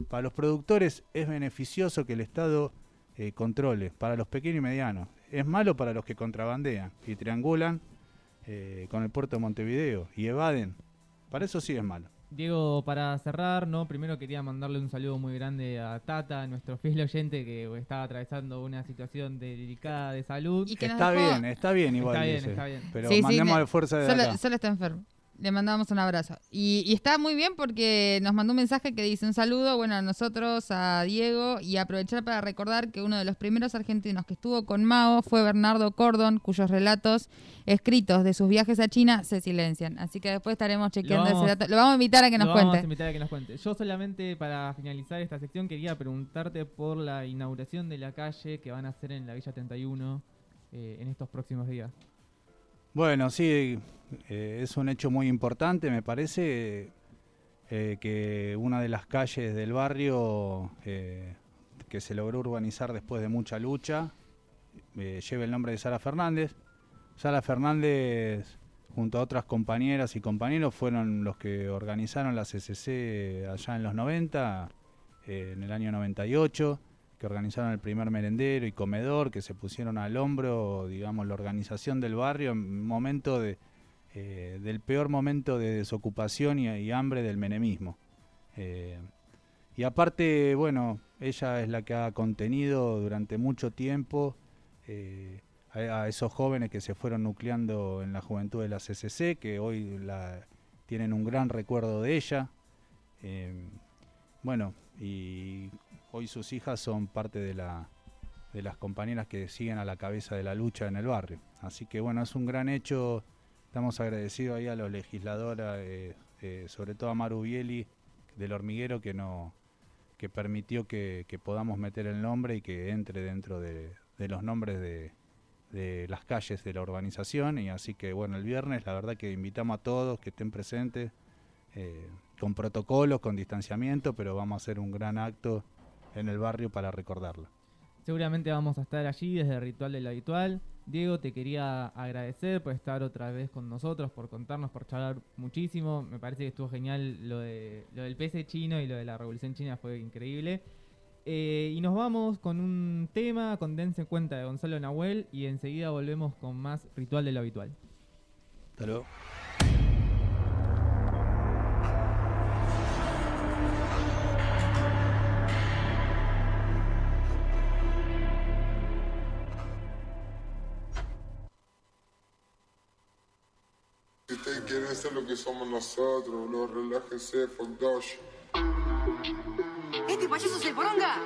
Para los productores es beneficioso que el Estado eh, controle, para los pequeños y medianos. Es malo para los que contrabandean y triangulan eh, con el puerto de Montevideo y evaden. Para eso sí es malo.
Diego, para cerrar, no, primero quería mandarle un saludo muy grande a Tata, nuestro fiel oyente que estaba atravesando una situación delicada de salud.
Y que nos
Está
dejó-
bien, está bien igual.
Está bien,
dice.
está bien.
Pero
Sí, sí,
mandemos
ne-
de fuerza de
Solo,
acá.
solo está enfermo. Le mandamos un abrazo. Y, y está muy bien porque nos mandó un mensaje que dice un saludo, bueno, a nosotros, a Diego, y aprovechar para recordar que uno de los primeros argentinos que estuvo con Mao fue Bernardo Cordon, cuyos relatos escritos de sus viajes a China se silencian. Así que después estaremos chequeando
vamos-
ese dato. Lo vamos a invitar a que nos
Lo vamos a
cuente.
invitar a que nos cuente. Yo solamente para finalizar esta sección quería preguntarte por la inauguración de la calle que van a hacer en la Villa 31 eh, en estos próximos días.
Bueno, sí, eh, es un hecho muy importante, me parece eh, que una de las calles del barrio eh, que se logró urbanizar después de mucha lucha lleva el nombre de Sara Fernández. Sara Fernández, junto a otras compañeras y compañeros, fueron los que organizaron la CCC allá en los 90, eh, en el año 98 que organizaron el primer merendero y comedor, que se pusieron al hombro, digamos, la organización del barrio en momento de, eh, del peor momento de desocupación y, hambre del menemismo. Eh, y aparte, bueno, ella es la que ha contenido durante mucho tiempo eh, a, esos jóvenes que se fueron nucleando en la juventud de la CCC, que hoy tienen un gran recuerdo de ella. Bueno, y hoy sus hijas son parte de, la, de las compañeras que siguen a la cabeza de la lucha en el barrio. Así que bueno, es un gran hecho. Estamos agradecidos ahí a los legisladores, eh, eh, sobre todo a Maru Bieli del hormiguero que no que permitió que, podamos meter el nombre y que entre dentro de, de los nombres de, de las calles de la urbanización. Y así que bueno, el viernes la verdad que invitamos a todos que estén presentes eh, con protocolos, con distanciamiento, pero vamos a hacer un gran acto en el barrio para recordarlo.
Seguramente vamos a estar allí desde el Ritual del Habitual. Diego, te quería agradecer por estar otra vez con nosotros, por contarnos, por charlar muchísimo. Me parece que estuvo genial lo, de, lo del PC chino y lo de la Revolución China, fue increíble. Eh, y nos vamos con un tema, con Dense Cuenta de Gonzalo Nahuel, y enseguida volvemos con más Ritual del Habitual.
Hasta luego.
Quieren ser lo que somos nosotros, no relájense, fuck Doge.
¿Este payaso es el poronga?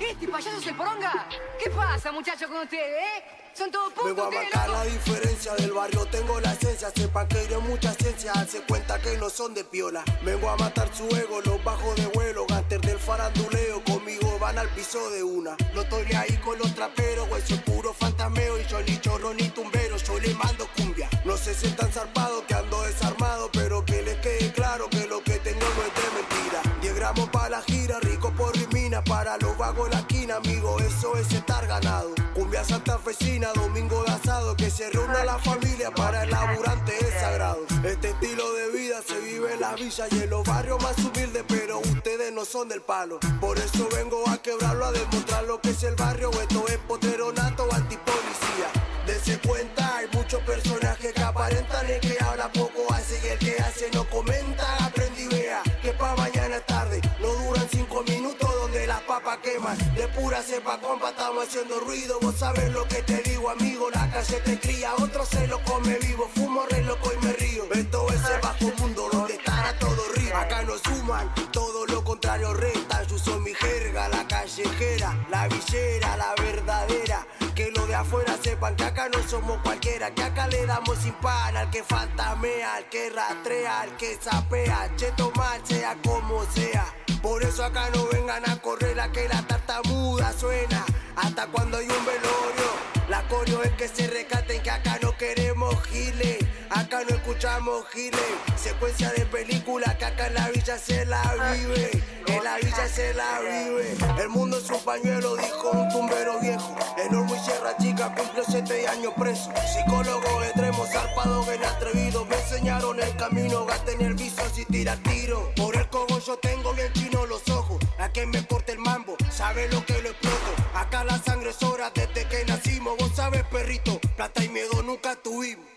¿Este payaso es el poronga? ¿Qué pasa, muchachos, con ustedes, eh? Son todos putos,
Vengo a marcar la diferencia del barrio, tengo la esencia, sepa que de mucha ciencia, hace cuenta que no son de piola. Vengo a matar su ego, los bajos de vuelo, antes del faranduleo, conmigo van al piso de una. No estoy ahí con los traperos, eso es puro fantameo, y yo ni chorro ni tumbero, yo le mando cumbia. No se sientan zarpados que ando desarmado, pero que les quede claro que lo que tengo no es de mentira. 10 gramos para la gira, rico por rimina, para los vagos la esquina, amigo, eso es estar ganado. Cumbia santafesina, domingo de asado, que se reúna la familia para el laburante es sagrado. Este estilo de vida se vive en las villas y en los barrios más humildes, pero ustedes no son del palo. Por eso vengo a quebrarlo, a demostrar lo que es el barrio, esto es poteronato antipolicía. Dense cuenta, muchos personajes que aparentan el que habla poco hace y el que hace no comenta. Aprendí vea que pa' mañana es tarde, no duran cinco minutos donde las papas queman. De pura cepa compa estamos haciendo ruido, vos sabes lo que te digo amigo, la calle te cría, otro se lo come vivo, fumo re loco y me río. Esto es el bajo mundo donde estará todo río. Acá no suman, todo lo contrario restan. Yo soy mi jerga, la callejera, la villera, la verdadera. Que lo de afuera sepan que acá no somos cualquiera, que acá le damos sin pan al que fantamea, al que rastrea, al que sapea, cheto mal sea como sea. Por eso acá no vengan a correr a que la tartamuda suena, hasta cuando hay un velorio. La coreo es que se recaten que acá no queremos giles, acá no escuchamos giles. Secuencia de película que acá en la villa se la vive, en la villa se la vive. El mundo es un pañuelo, dijo un tumbero viejo. Enorme y sierra chica cumplió siete años preso. Psicólogo extremo, zarpado, bien atrevido. Me enseñaron el camino, gasten el viso si tira tiro. Por el cogollo tengo bien chino los ojos. A que me corte el mambo, sabe lo que lo exploto. Acá la sangre es hora desde que nacimos. Vos sabes, perrito, plata y miedo nunca tuvimos.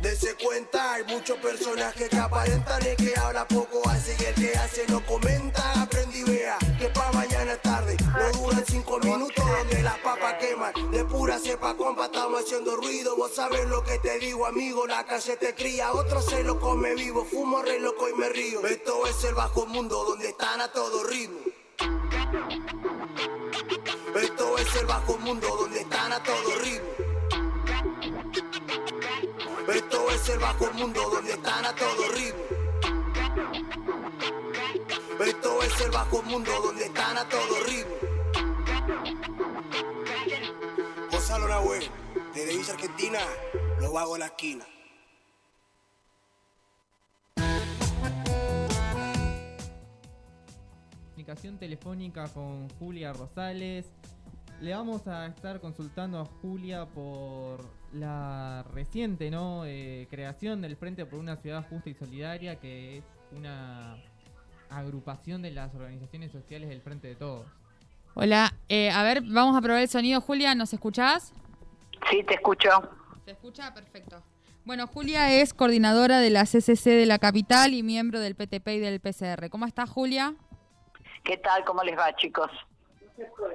Dese cuenta, hay muchos personajes que aparentan el que habla poco hace y el que hace no comenta. Aprendí vea que pa' mañana es tarde, no duran cinco minutos donde las papas queman. De pura cepa compa estamos haciendo ruido, vos sabes lo que te digo amigo, la calle te cría, otro se lo come vivo, fumo re loco y me río. Esto es el bajo mundo donde están a todo ritmo. Esto es el bajo mundo donde están a todo ritmo. Esto es el bajo mundo donde están a todo ritmo. Esto es el bajo mundo donde están a todo ritmo. Gonzalo Nahuel, desde Villa Argentina, lo hago en la esquina.
Comunicación telefónica con Julia Rosales. Le vamos a estar consultando a Julia por la reciente ¿no? Eh, creación del Frente por una Ciudad Justa y Solidaria, que es una agrupación de las organizaciones sociales del Frente de Todos.
Hola, eh, a ver, vamos a probar el sonido. Julia, ¿nos escuchás?
Sí, te escucho.
¿Se escucha? Perfecto. Bueno, Julia es coordinadora de la CCC de la capital y miembro del PTP y del PCR. ¿Cómo estás, Julia?
¿Qué tal? ¿Cómo les va, chicos?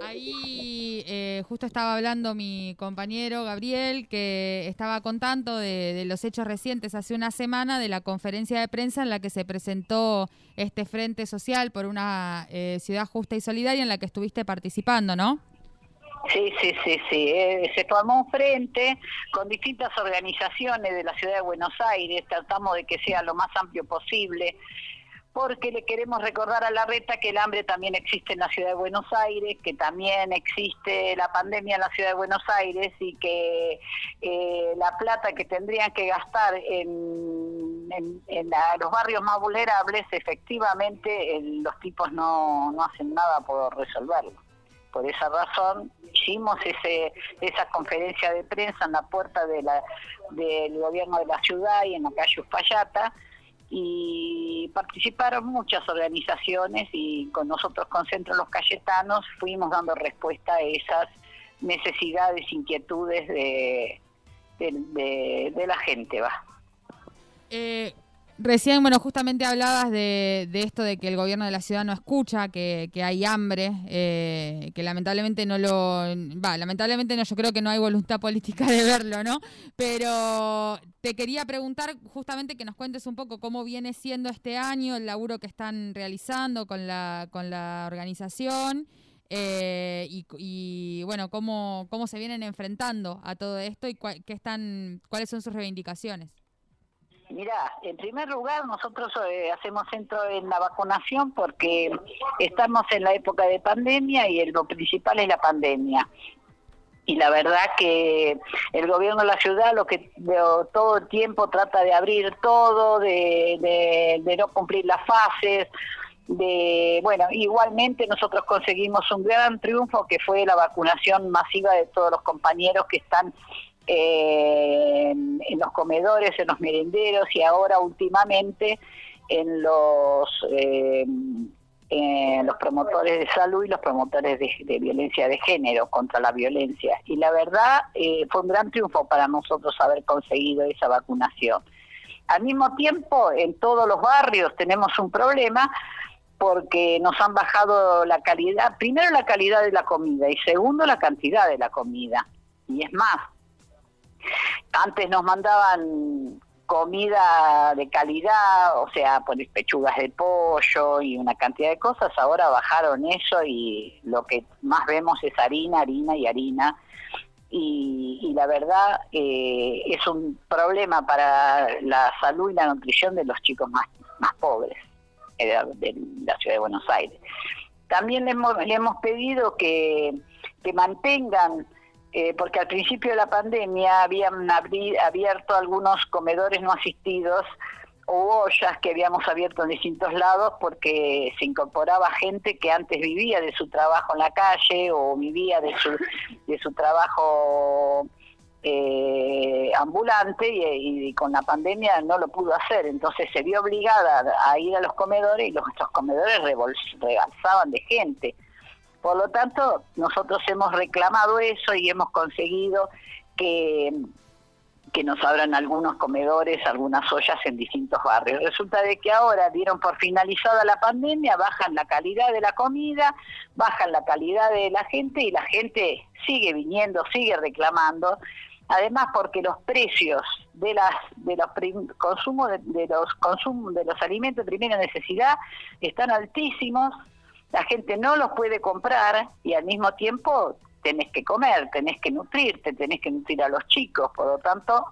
Ahí eh, justo estaba hablando mi compañero Gabriel, que estaba contando de, de los hechos recientes hace una semana de la conferencia de prensa en la que se presentó este Frente Social por una eh, ciudad justa y solidaria en la que estuviste participando, ¿no?
Sí, sí, sí, sí. Eh, se formó un frente con distintas organizaciones de la ciudad de Buenos Aires. Tratamos de que sea lo más amplio posible porque le queremos recordar a la reta que el hambre también existe en la ciudad de Buenos Aires, que también existe la pandemia en la ciudad de Buenos Aires y que eh, la plata que tendrían que gastar en, los barrios más vulnerables, efectivamente el- los tipos no, no hacen nada por resolverlo. Por esa razón hicimos ese, esa conferencia de prensa en la puerta de la, del gobierno de la ciudad y en la calle Uspallata y participaron muchas organizaciones y con nosotros con Centro Los Cayetanos fuimos dando respuesta a esas necesidades, inquietudes de, de, la gente, va.
Eh, Recién, bueno, justamente hablabas de, esto de que el gobierno de la ciudad no escucha, que, hay hambre, eh, que lamentablemente no lo... Va, lamentablemente no, yo creo que no hay voluntad política de verlo, ¿no? Pero te quería preguntar justamente que nos cuentes un poco cómo viene siendo este año, el laburo que están realizando con la, con la organización. Eh, y, bueno, cómo, cómo se vienen enfrentando a todo esto y qué están, cuáles son sus reivindicaciones.
Mira, en primer lugar nosotros eh, hacemos centro en la vacunación porque estamos en la época de pandemia y lo principal es la pandemia. Y la verdad que el gobierno de la ciudad lo que todo el tiempo trata de abrir todo, de, de no cumplir las fases, de bueno igualmente nosotros conseguimos un gran triunfo que fue la vacunación masiva de todos los compañeros que están eh, en los comedores, en los merenderos y ahora últimamente en los eh, en los promotores de salud y los promotores de, violencia de género contra la violencia. Y la verdad eh, fue un gran triunfo para nosotros haber conseguido esa vacunación. Al mismo tiempo, en todos los barrios tenemos un problema porque nos han bajado la calidad, primero la calidad de la comida y segundo la cantidad de la comida. Y es más, antes nos mandaban comida de calidad, o sea, pues pechugas de pollo y una cantidad de cosas, ahora bajaron eso y lo que más vemos es harina, harina y harina. Y, la verdad eh, es un problema para la salud y la nutrición de los chicos más, más pobres de, la ciudad de Buenos Aires. También le hemos, le hemos pedido que, que mantengan eh, porque al principio de la pandemia habían abierto algunos comedores no asistidos o ollas que habíamos abierto en distintos lados porque se incorporaba gente que antes vivía de su trabajo en la calle o vivía de su, de su trabajo eh, ambulante y, con la pandemia no lo pudo hacer, entonces se vio obligada a ir a los comedores y los, nuestros comedores rebalsaban de gente. Por lo tanto, nosotros hemos reclamado eso y hemos conseguido que, que nos abran algunos comedores, algunas ollas en distintos barrios. Resulta de que ahora dieron por finalizada la pandemia, bajan la calidad de la comida, bajan la calidad de la gente y la gente sigue viniendo, sigue reclamando. Además, porque los precios de las de los consumos de, los consumos de los alimentos de primera necesidad están altísimos la gente no los puede comprar y al mismo tiempo tenés que comer, tenés que nutrirte, tenés que nutrir a los chicos, por lo tanto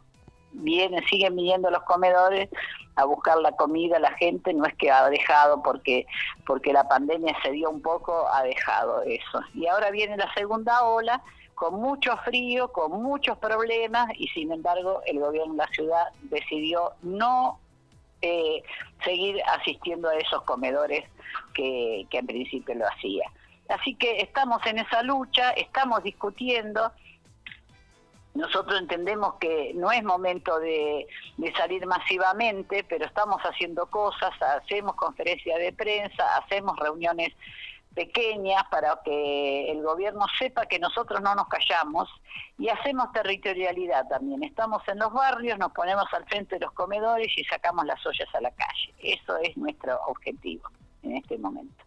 vienen, siguen viniendo los comedores a buscar la comida, la gente no es que ha dejado porque porque la pandemia se dio un poco, ha dejado eso. Y ahora viene la segunda ola con mucho frío, con muchos problemas y sin embargo el gobierno de la ciudad decidió no eh, seguir asistiendo a esos comedores que, en principio lo hacía. Así que estamos en esa lucha, estamos discutiendo, nosotros entendemos que no es momento de, de, salir masivamente, pero estamos haciendo cosas, hacemos conferencias de prensa, hacemos reuniones pequeñas para que el gobierno sepa que nosotros no nos callamos y hacemos territorialidad también. Estamos en los barrios, nos ponemos al frente de los comedores y sacamos las ollas a la calle. Eso es nuestro objetivo en este momento.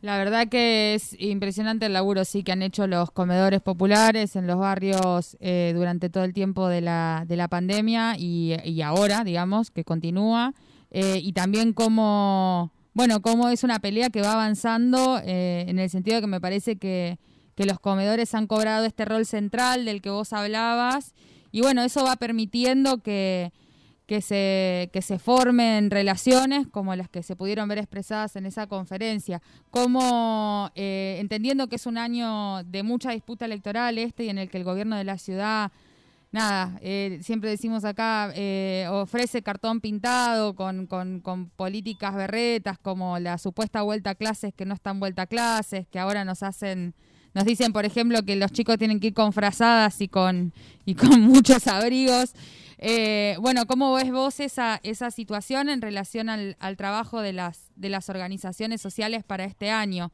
La verdad que es impresionante el laburo sí que han hecho los comedores populares en los barrios eh, durante todo el tiempo de la, de la pandemia y, y ahora, digamos, que continúa. Eh, y también cómo bueno, cómo es una pelea que va avanzando eh, en el sentido de que me parece que, los comedores han cobrado este rol central del que vos hablabas y bueno, eso va permitiendo que, que, se, que se formen relaciones como las que se pudieron ver expresadas en esa conferencia, como eh, entendiendo que es un año de mucha disputa electoral este y en el que el gobierno de la ciudad nada, eh, siempre decimos acá, eh, ofrece cartón pintado con, con, con, políticas berretas como la supuesta vuelta a clases que no están vuelta a clases, que ahora nos hacen, nos dicen, por ejemplo, que los chicos tienen que ir con frazadas y con, y con muchos abrigos. Eh, bueno, ¿cómo ves vos esa, esa situación en relación al, al trabajo de las, de las organizaciones sociales para este año?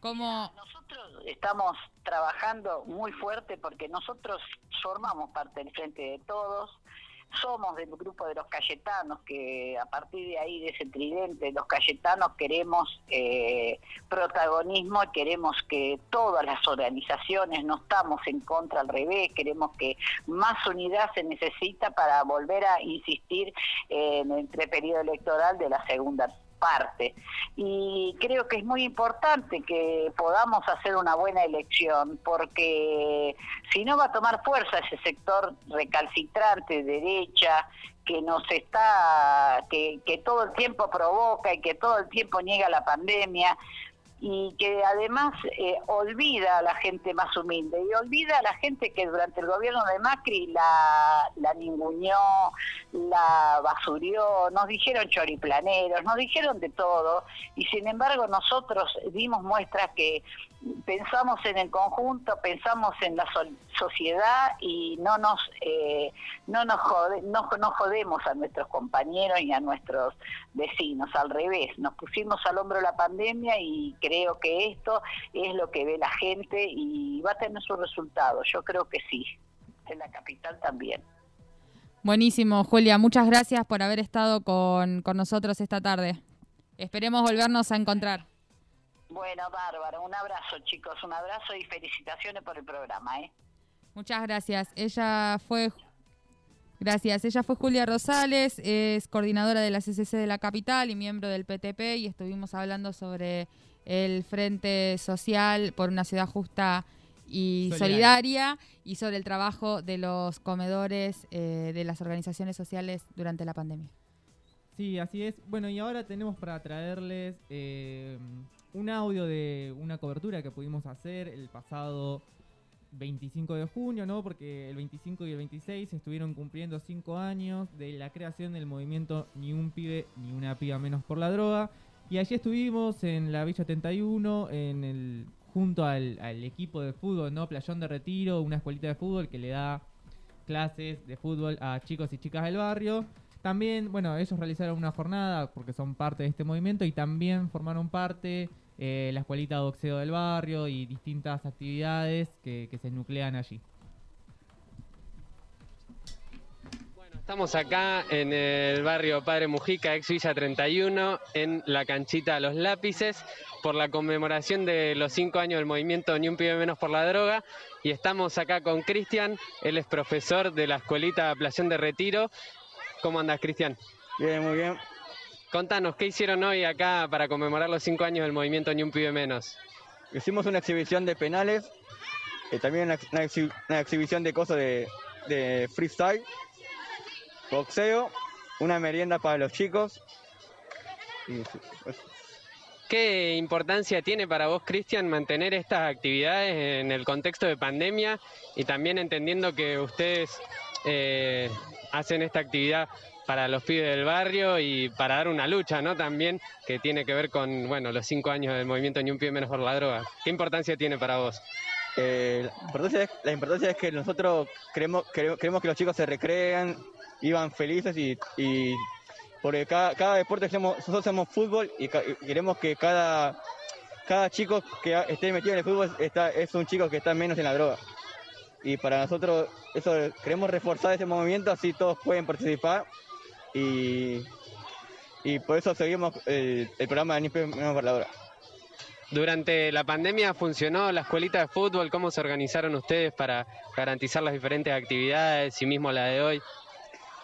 ¿Cómo... Nosotros estamos trabajando muy fuerte porque nosotros formamos parte del Frente de Todos, somos del grupo de los Cayetanos, que a partir de ahí, de ese tridente, los Cayetanos queremos eh, protagonismo queremos que todas las organizaciones, no estamos en contra al revés, queremos que más unidad se necesita para volver a insistir en el periodo electoral de la segunda parte. Y creo que es muy importante que podamos hacer una buena elección, porque si no va a tomar fuerza ese sector recalcitrante, derecha, que nos está, que, que todo el tiempo provoca y que todo el tiempo niega la pandemia, y que además eh, olvida a la gente más humilde y olvida a la gente que durante el gobierno de Macri la, la ninguneó, la basurió, nos dijeron choriplaneros, nos dijeron de todo y sin embargo nosotros dimos muestras que pensamos en el conjunto, pensamos en la sociedad y no nos eh, no nos no, no jodemos a nuestros compañeros y a nuestros vecinos, al revés, nos pusimos al hombro la pandemia y creo que esto es lo que ve la gente y va a tener su resultado, yo creo que sí, en la capital también.
Buenísimo, Julia, muchas gracias por haber estado con, con nosotros esta tarde. Esperemos volvernos a encontrar.
Bueno, bárbaro. Un abrazo, chicos. Un abrazo y felicitaciones por el programa, ¿eh?
Muchas gracias. Ella fue. Gracias. Ella fue Julia Rosales, es coordinadora de la CCC de la capital y miembro del PTP y estuvimos hablando sobre el Frente Social por una ciudad justa y solidaria, y sobre el trabajo de los comedores eh, de las organizaciones sociales durante la pandemia.
Sí, así es. Bueno, y ahora tenemos para traerles eh, un audio de una cobertura que pudimos hacer el pasado 25 de junio, ¿no? Porque el 25 y el 26 estuvieron cumpliendo cinco años de la creación del movimiento Ni un pibe ni una piba menos por la droga. Y allí estuvimos en la Villa 71, en el, junto al, al equipo de fútbol, ¿no? Playón de Retiro, una escuelita de fútbol que le da clases de fútbol a chicos y chicas del barrio. También, bueno, ellos realizaron una jornada porque son parte de este movimiento y también formaron parte eh, la escuelita de boxeo del barrio y distintas actividades que, se nuclean allí.
Bueno, Estamos acá en el barrio Padre Mujica, ex Villa 31, en la canchita Los Lápices, por la conmemoración de los cinco años del movimiento Ni un pibe menos por la droga. Y estamos acá con Cristian, él es profesor de la escuelita Plación de Retiro ¿Cómo andas, Cristian?
Bien, muy bien.
Contanos, ¿qué hicieron hoy acá para conmemorar los cinco años del movimiento Ni un pibe menos?
Hicimos una exhibición de penales, eh, también una, exhibición de cosas de, freestyle, boxeo, una merienda para los chicos.
¿Qué importancia tiene para vos, Cristian, mantener estas actividades en el contexto de pandemia y también entendiendo que ustedes eh, hacen esta actividad para los pibes del barrio y para dar una lucha, ¿no? También que tiene que ver con, bueno, los cinco años del movimiento Ni un pibe menos por la droga. ¿Qué importancia tiene para vos?
Eh, la, importancia es, que nosotros queremos, queremos, que los chicos se recrean, iban felices y, porque cada, deporte hacemos, nosotros hacemos fútbol y, queremos que cada, cada chico que esté metido en el fútbol está, es un chico que está menos en la droga y para nosotros eso queremos reforzar ese movimiento así todos pueden participar y, y por eso seguimos el, programa de Nipe Menos.
Durante la pandemia funcionó la escuelita de fútbol, ¿cómo se organizaron ustedes para garantizar las diferentes actividades y mismo la de hoy?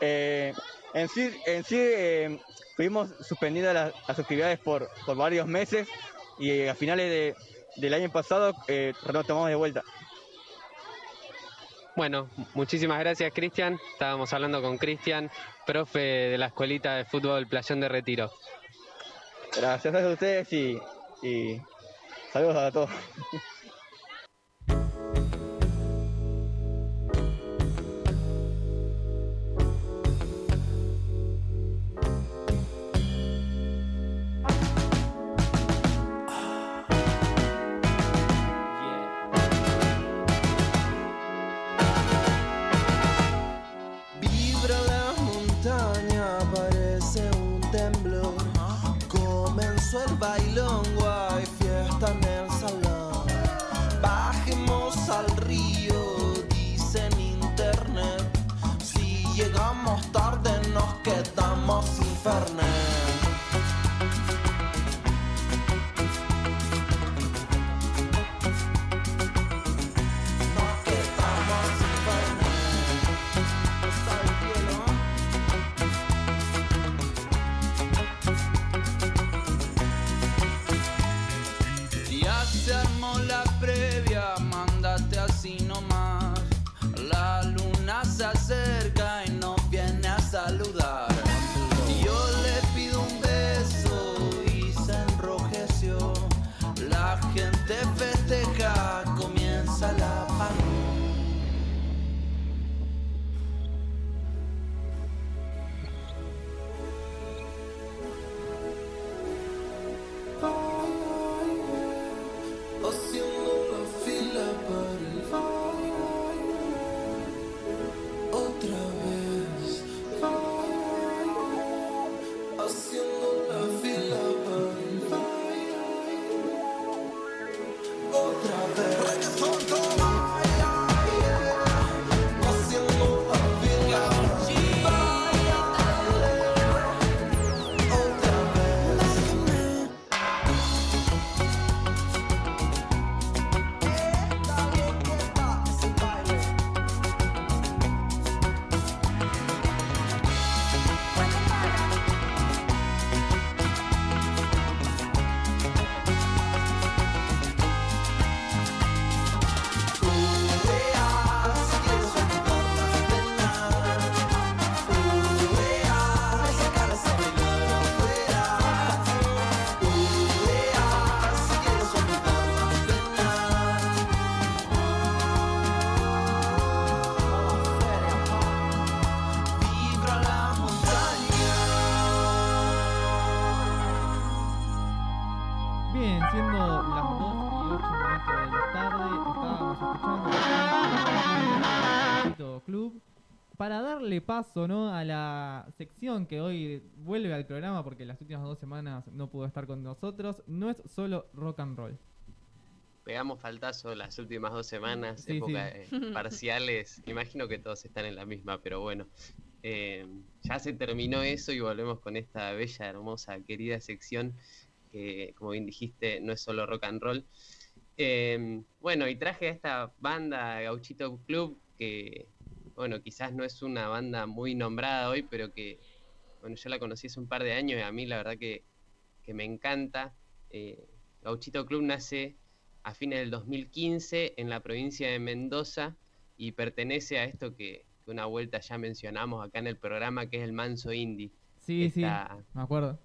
Eh, en sí, en sí eh, fuimos suspendidas las, actividades por, por varios meses y a finales de, del año pasado eh, retomamos de vuelta.
Bueno, muchísimas gracias Cristian. Estábamos hablando con Cristian, profe de la escuelita de fútbol Playón de Retiro.
Gracias a ustedes y, y saludos a todos.
Darle paso ¿no? a la sección que hoy vuelve al programa porque las últimas dos semanas no pudo estar con nosotros. No es solo rock and roll.
Pegamos faltazo las últimas dos semanas,
Sí,
época
sí.
eh, parciales. Imagino que todos están en la misma, pero bueno. Eh, ya se terminó eso y volvemos con esta bella, hermosa, querida sección que, como bien dijiste, no es solo rock and roll. Eh, bueno, y traje a esta banda, Gauchito Club, que, bueno, quizás no es una banda muy nombrada hoy, pero que, bueno, yo la conocí hace un par de años y a mí la verdad que, que me encanta. Eh, Gauchito Club nace a fines del 2015 en la provincia de Mendoza y pertenece a esto que, que una vuelta ya mencionamos acá en el programa, que es el Manso Indie.
Sí,
Esta-
sí, me acuerdo.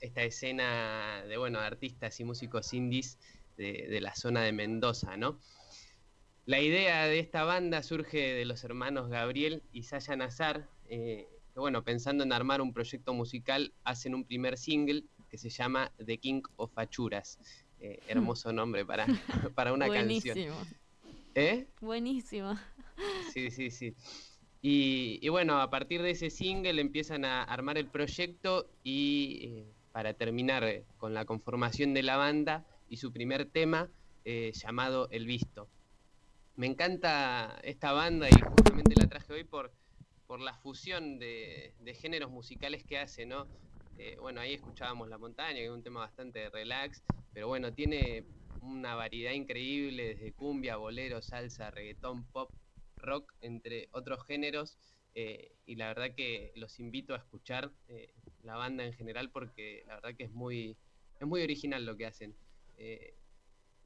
esta escena de bueno de artistas y músicos indies de, de la zona de Mendoza, ¿no? La idea de esta banda surge de los hermanos Gabriel y Saya Nazar, eh, que bueno, pensando en armar un proyecto musical, hacen un primer single que se llama The King of Achuras. Eh, hermoso nombre para, para una canción.
Buenísimo.
¿Eh?
Buenísimo.
Sí, sí, sí. Y, y bueno, a partir de ese single empiezan a armar el proyecto y eh, para terminar eh, con la conformación de la banda y su primer tema eh, llamado El Visto. Me encanta esta banda y justamente la traje hoy por, por la fusión de, géneros musicales que hace, ¿no? Eh, bueno, ahí escuchábamos La Montaña, que es un tema bastante relax, pero bueno, tiene una variedad increíble desde cumbia, bolero, salsa, reggaetón, pop, rock, entre otros géneros. eh, y la verdad que los invito a escuchar eh, la banda en general porque la verdad que es muy, es muy original lo que hacen. Eh,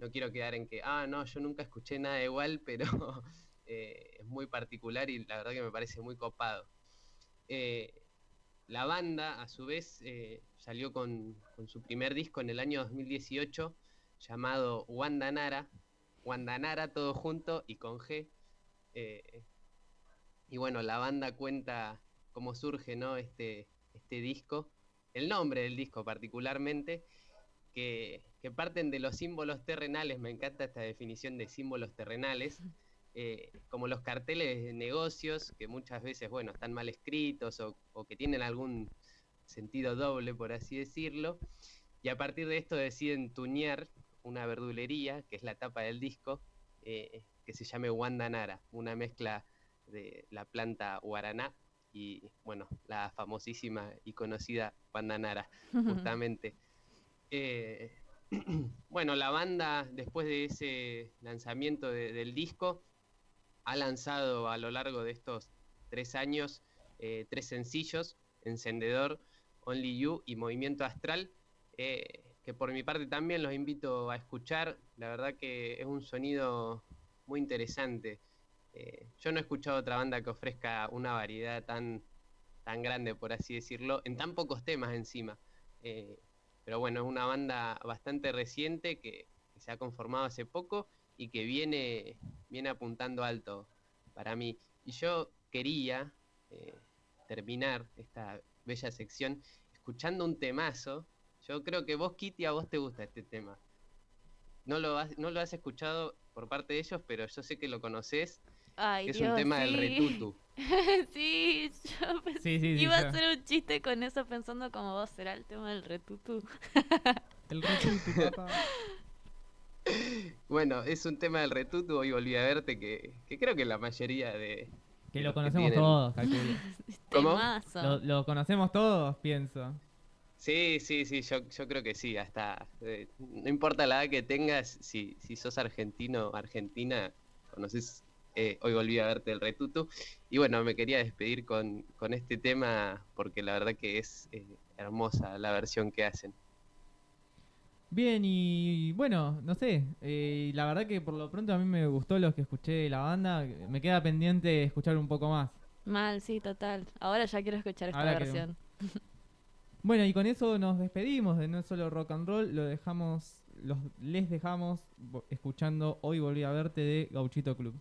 no quiero quedar en que, ah, no, yo nunca escuché nada igual, pero eh, es muy particular y la verdad que me parece muy copado. Eh, la banda, a su vez, eh, salió con, su primer disco en el año 2018 llamado Wanda Nara. Wanda Nara todo junto y con G. Y bueno, la banda cuenta cómo surge ¿no? este, este disco, el nombre del disco particularmente, que, que parten de los símbolos terrenales, me encanta esta definición de símbolos terrenales, eh, como los carteles de negocios, que muchas veces, bueno, están mal escritos o, o que tienen algún sentido doble, por así decirlo, y a partir de esto deciden tuñar una verdulería, que es la tapa del disco, eh, que se llame Nara, una mezcla de la planta guaraná y, bueno, la famosísima y conocida Nara, justamente. Eh, bueno, la banda, después de ese lanzamiento de- del disco, ha lanzado a lo largo de estos tres años eh, tres sencillos, Encendedor, Only You y Movimiento Astral, eh, que por mi parte también los invito a escuchar. La verdad que es un sonido muy interesante. Eh, yo no he escuchado otra banda que ofrezca una variedad tan, tan grande, por así decirlo, en tan pocos temas encima. Pero bueno, es una banda bastante reciente que que se ha conformado hace poco y que viene, viene apuntando alto para mí. Y yo quería eh, terminar esta bella sección escuchando un temazo. Yo creo que vos, Kitty, a vos te gusta este tema. No lo has, no lo has escuchado por parte de ellos, pero yo sé que lo conoces.
Ay,
que es
Dios,
un tema del retutu.
sí, yo pensé-
Sí, sí, sí,
iba a hacer un chiste con eso pensando como vos será el tema del retutu.
El retutu, papá.
Bueno, es un tema del retutu, hoy volví a verte, que, que creo que la mayoría de...
Que lo conocemos
tienen-
todos, calculo.
¿Cómo?
Lo conocemos todos, pienso.
Sí, sí, sí, yo, yo creo que sí, hasta... eh, no importa la edad que tengas, si, si sos argentino o argentina, conoces... eh, hoy volví a verte el retutu. Y bueno, me quería despedir con, con este tema porque la verdad que es eh, hermosa la versión que hacen.
Bien, y bueno, no sé. eh, la verdad que por lo pronto a mí me gustó los que escuché de la banda. Me queda pendiente escuchar un poco más.
Mal, sí, total. Ahora ya quiero escuchar esta
Ahora
versión.
Bueno, y con eso nos despedimos de No Solo Rock and Roll. Lo dejamos, los, les dejamos escuchando Hoy Volví a Verte de Gauchito Club.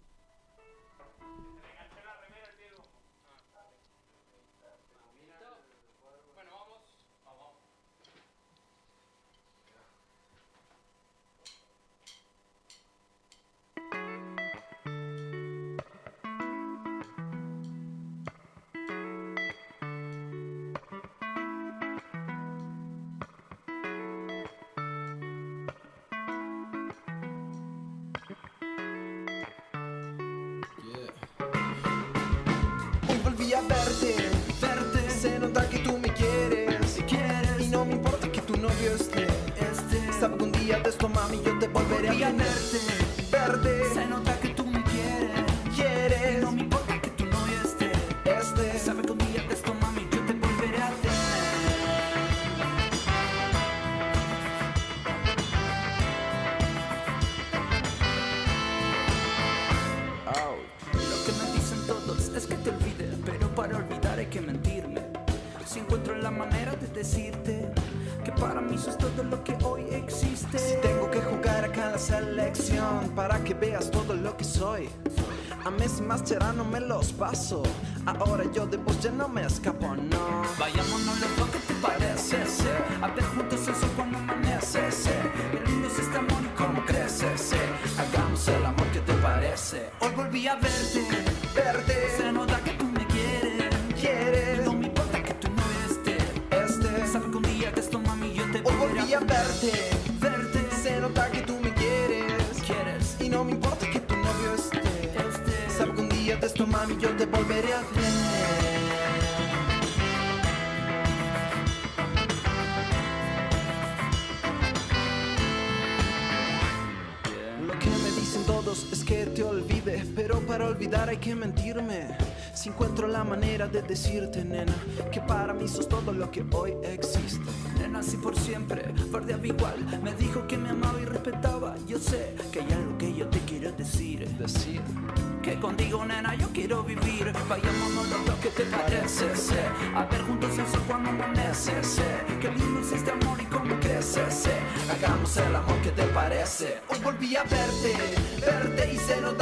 Yo
que mentirme. Si encuentro la manera de decirte,
nena, que para mí sos todo lo que hoy existe.
Nena, así por siempre, verdeaba igual. Me dijo que me amaba y respetaba. Yo sé que hay algo que yo te quiero decir.
Decir,
Que contigo, nena, yo quiero vivir. Vayámonos los dos, ¿qué te parece? sé? A ver juntos el sol cuando amanece. sé. Qué lindo es este amor y cómo crece. sé.
hagamos el amor que te parece. Hoy volví a verte, verte y se nota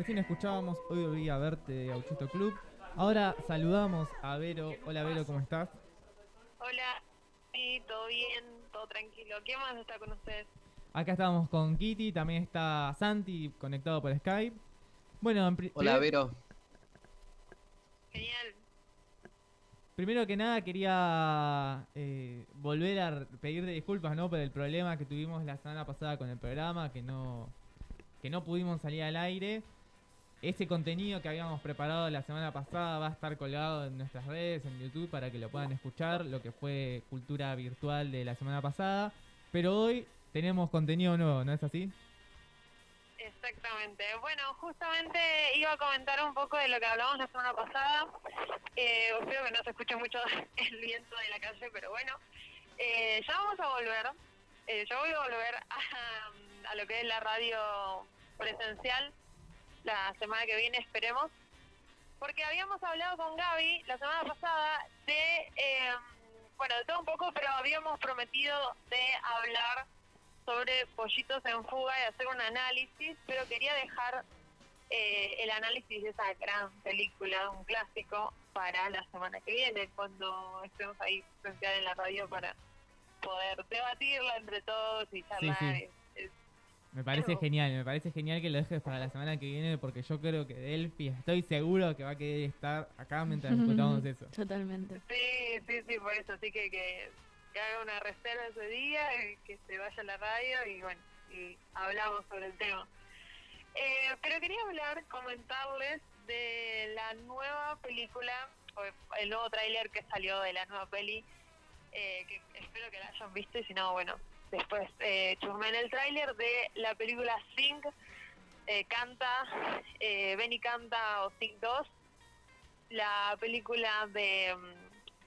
recién escuchábamos Hoy volví a verte de Gauchito Club. Ahora saludamos a Vero. Hola Vero, ¿cómo estás?
Hola, sí, todo bien, todo tranquilo. ¿Qué más está con ustedes?
Acá estamos con Kitty, también está Santi conectado por Skype. Bueno, en
Hola, Vero.
Genial.
Primero que nada quería eh, volver a pedirte disculpas ¿no? por el problema que tuvimos la semana pasada con el programa, que no, que no pudimos salir al aire. Ese contenido que habíamos preparado la semana pasada va a estar colgado en nuestras redes, en YouTube, para que lo puedan escuchar, lo que fue cultura virtual de la semana pasada. Pero hoy tenemos contenido nuevo, ¿no es así?
Exactamente. Bueno, justamente iba a comentar un poco de lo que hablamos la semana pasada. Eh, espero que no se escuche mucho el viento de la calle, pero bueno. Eh, ya vamos a volver. Eh, yo voy a volver a, a lo que es la radio presencial la semana que viene, esperemos. Porque habíamos hablado con Gaby la semana pasada de, eh, bueno, de todo un poco, pero habíamos prometido de hablar sobre Pollitos en Fuga y hacer un análisis, pero quería dejar eh, el análisis de esa gran película, un clásico, para la semana que viene, cuando estemos ahí presencial en la radio para poder debatirla entre todos y charlar.
sí. Me parece genial, me parece genial que lo dejes para la semana que viene porque yo creo que Delphi estoy seguro que va a querer estar acá mientras discutamos eso.
Totalmente.
Sí, sí, sí, por eso, así que, que, que haga una reserva ese día, y que se vaya a la radio y bueno, y hablamos sobre el tema. Eh, pero quería hablar, comentarles de la nueva película, o el nuevo tráiler que salió de la nueva peli, eh, que espero que la hayan visto y si no, bueno, después eh, chusmen el tráiler de la película Sing, eh, canta, eh, Benny canta o Sing 2, la película de mm,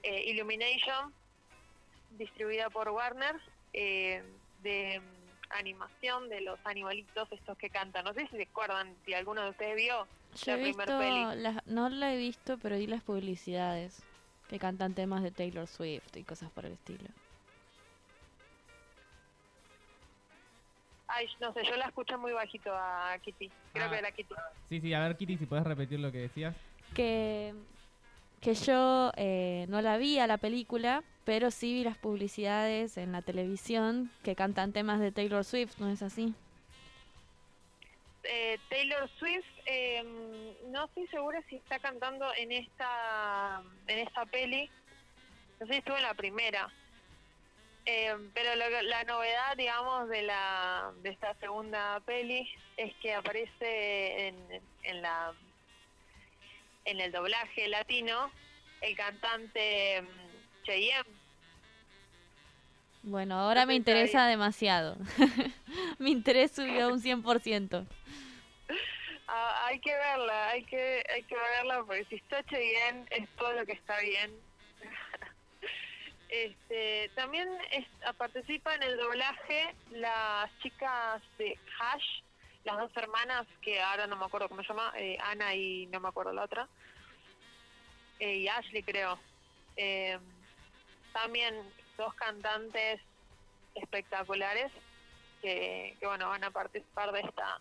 eh, Illumination, distribuida por Warner, eh, de mm, animación de los animalitos estos que cantan. No sé si se acuerdan, si alguno de ustedes vio
Yo
la
he
primer
visto,
peli.
no la he visto, pero vi las publicidades que cantan temas de Taylor Swift y cosas por el estilo.
Ay, no sé, yo la escuché muy bajito a Kitty. Creo
Ah.
que era Kitty.
Sí, sí, a ver Kitty, si puedes repetir lo que decías.
Que, que yo eh, no la vi a la película, pero sí vi las publicidades en la televisión que cantan temas de Taylor Swift, ¿no es así?
Eh, Taylor Swift, eh, no estoy segura si está cantando en esta en esta peli. No sé si estuvo en la primera. Eh, pero lo la novedad, digamos, de la de esta segunda peli es que aparece en, en la en el doblaje latino el cantante mm, Cheyenne.
Bueno, ahora me
ahí-
interesa demasiado. Mi interés subió un 100%.
Ah, hay que verla, hay que hay que verla porque si está bien es todo lo que está bien. Este, también es- ah, participa en el doblaje las chicas de Hash, las dos hermanas que ahora no me acuerdo cómo se llama, eh, Ana y no me acuerdo la otra, eh, y Ashley creo. Eh, también dos cantantes espectaculares que, que bueno van a participar de esta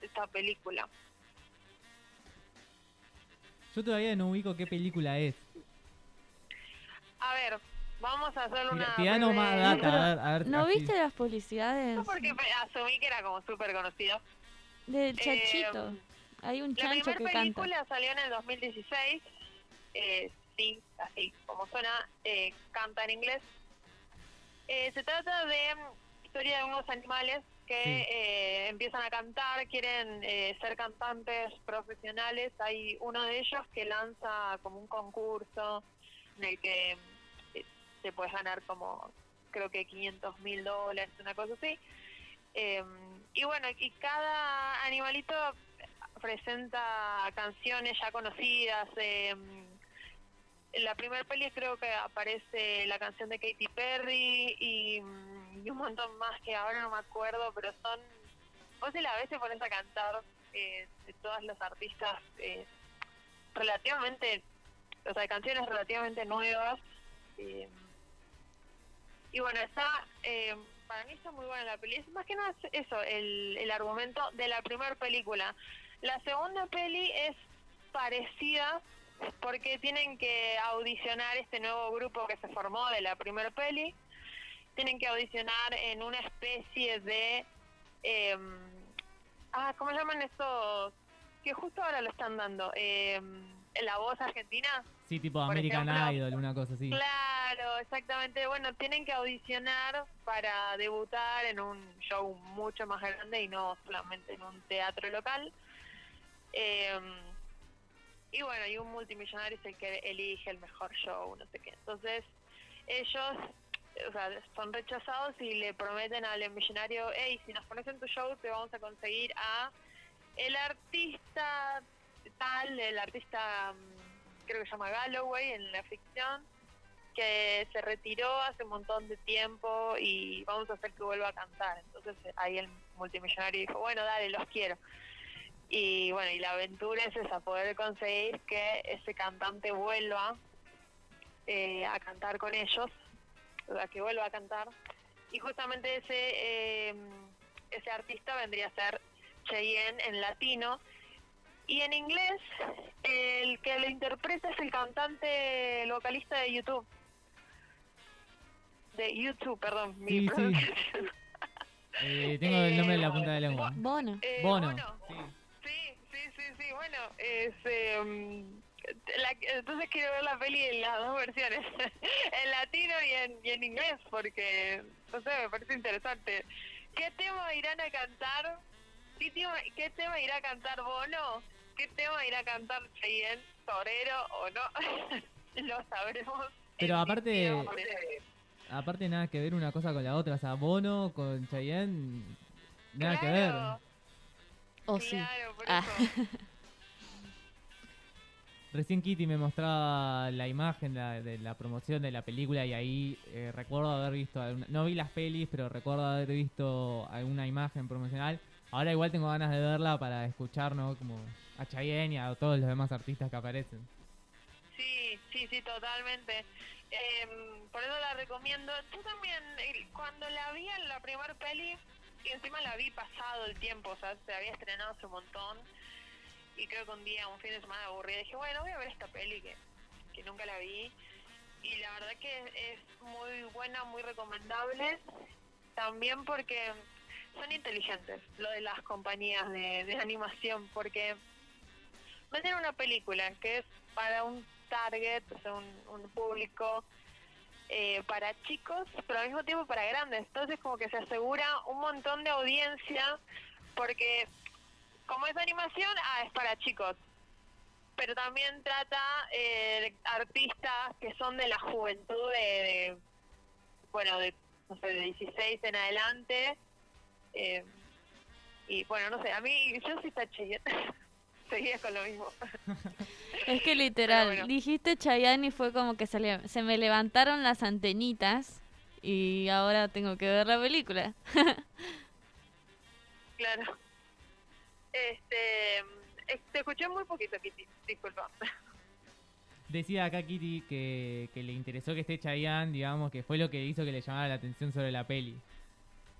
de esta película.
Yo todavía no ubico qué película es.
A ver, vamos a hacer
Tira-
una.
más
breve-
data, a ver, a ver.
¿No
así.
viste las publicidades
No, porque asumí que era como súper conocido.
del
Eh,
chachito? Hay un
La
chancho que canta.
película salió en el 2016. Eh, sí, así como suena, eh, canta en inglés. Eh, se trata de hay unos animales que
Sí.
eh, empiezan a cantar, quieren eh, ser cantantes profesionales. Hay uno de ellos que lanza como un concurso en el que eh, te puedes ganar como, creo que 500 mil dólares, una cosa así. Eh, y bueno, y cada animalito presenta canciones ya conocidas. eh, en la primera peli creo que aparece la canción de Katy Perry y, un montón más que ahora no me acuerdo, pero son... Vos si la ves te pones a cantar eh, de todos los artistas eh, relativamente, o sea, canciones relativamente nuevas. Y bueno, está, eh, para mí está muy buena la peli. Es más que nada es eso, el, el argumento de la primera película. La segunda peli es parecida porque tienen que audicionar este nuevo grupo que se formó de la primera peli. Tienen que audicionar en una especie de... eh, ah, ¿cómo llaman estos? Que justo ahora lo están dando. Eh, la voz argentina.
Sí, tipo
Por
American
ejemplo,
Idol, una cosa así.
Claro, exactamente. Bueno, tienen que audicionar para debutar en un show mucho más grande y no solamente en un teatro local. Eh, y bueno, y un multimillonario es el que elige el mejor show, no sé qué. Entonces, ellos o sea, son rechazados y le prometen al millonario, hey, si nos pones en tu show te vamos a conseguir a el artista tal, el artista mm, creo que se llama Galloway en la ficción, que se retiró hace un montón de tiempo y vamos a hacer que vuelva a cantar. Entonces eh, ahí el multimillonario dijo, bueno, dale, los quiero. Y bueno, y la aventura es esa, poder conseguir que ese cantante vuelva eh, a cantar con ellos, o sea, que vuelva a cantar. Y justamente ese, eh, ese artista vendría a ser Cheyenne en latino. Y en inglés, el que lo interpreta es el cantante, el vocalista de YouTube. De YouTube, perdón. mi
Sí, sí.
pronunciación.
Eh, tengo el nombre en la punta de la lengua.
Bono.
Eh,
Bono.
Sí, sí, sí, sí, bueno, es, eh, la- entonces quiero ver la peli en las dos versiones, en latino y en, y en inglés, porque, no sé, me parece interesante. ¿Qué tema irán a cantar? ¿Qué tema, qué tema irá a cantar Bono? ¿Qué tema irá a cantar Cheyenne, Torero o no? Lo sabremos.
Pero aparte, aparte nada que ver una cosa con la otra. O sea, Bono con Chayanne, nada que ver.
Claro.
O sí.
Claro, por
Ah.
Recién Kitty me mostraba la imagen la- de la promoción de la película y ahí eh, recuerdo haber visto, alguna- no vi las pelis, pero recuerdo haber visto alguna imagen promocional. Ahora igual tengo ganas de verla para escuchar, ¿no? Como a Chayanne y a todos los demás artistas que aparecen.
Sí, sí, sí, totalmente. Em, por eso la recomiendo. Tú también, eh, cuando la vi en la primer peli, y encima la vi pasado el tiempo, o sea, se había estrenado hace un montón, y creo que un día, un fin de semana aburrida, dije, bueno, voy a ver esta peli que, que nunca la vi, y la verdad que es muy buena, muy recomendable, también porque son inteligentes, lo de las compañías de, de animación, porque venden una película que es para un target, o sea, un, público eh, para chicos, pero al mismo tiempo para grandes. Entonces como que se asegura un montón de audiencia porque como es animación, ah, es para chicos. Pero también trata eh, artistas que son de la juventud de, bueno, de, no sé, de 16 en adelante. eh, y bueno, no sé, a mí, yo sí está Cheyenne. Seguía con lo mismo.
Es que literal,
bueno.
dijiste Chayanne y fue como que se, le- se me levantaron las antenitas y ahora tengo que ver la película.
Claro. Este, eh, te escuché muy poquito, Kitty, disculpa.
Decía acá Kitty que, que le interesó que esté Chayanne, digamos, que fue lo que hizo que le llamara la atención sobre la peli.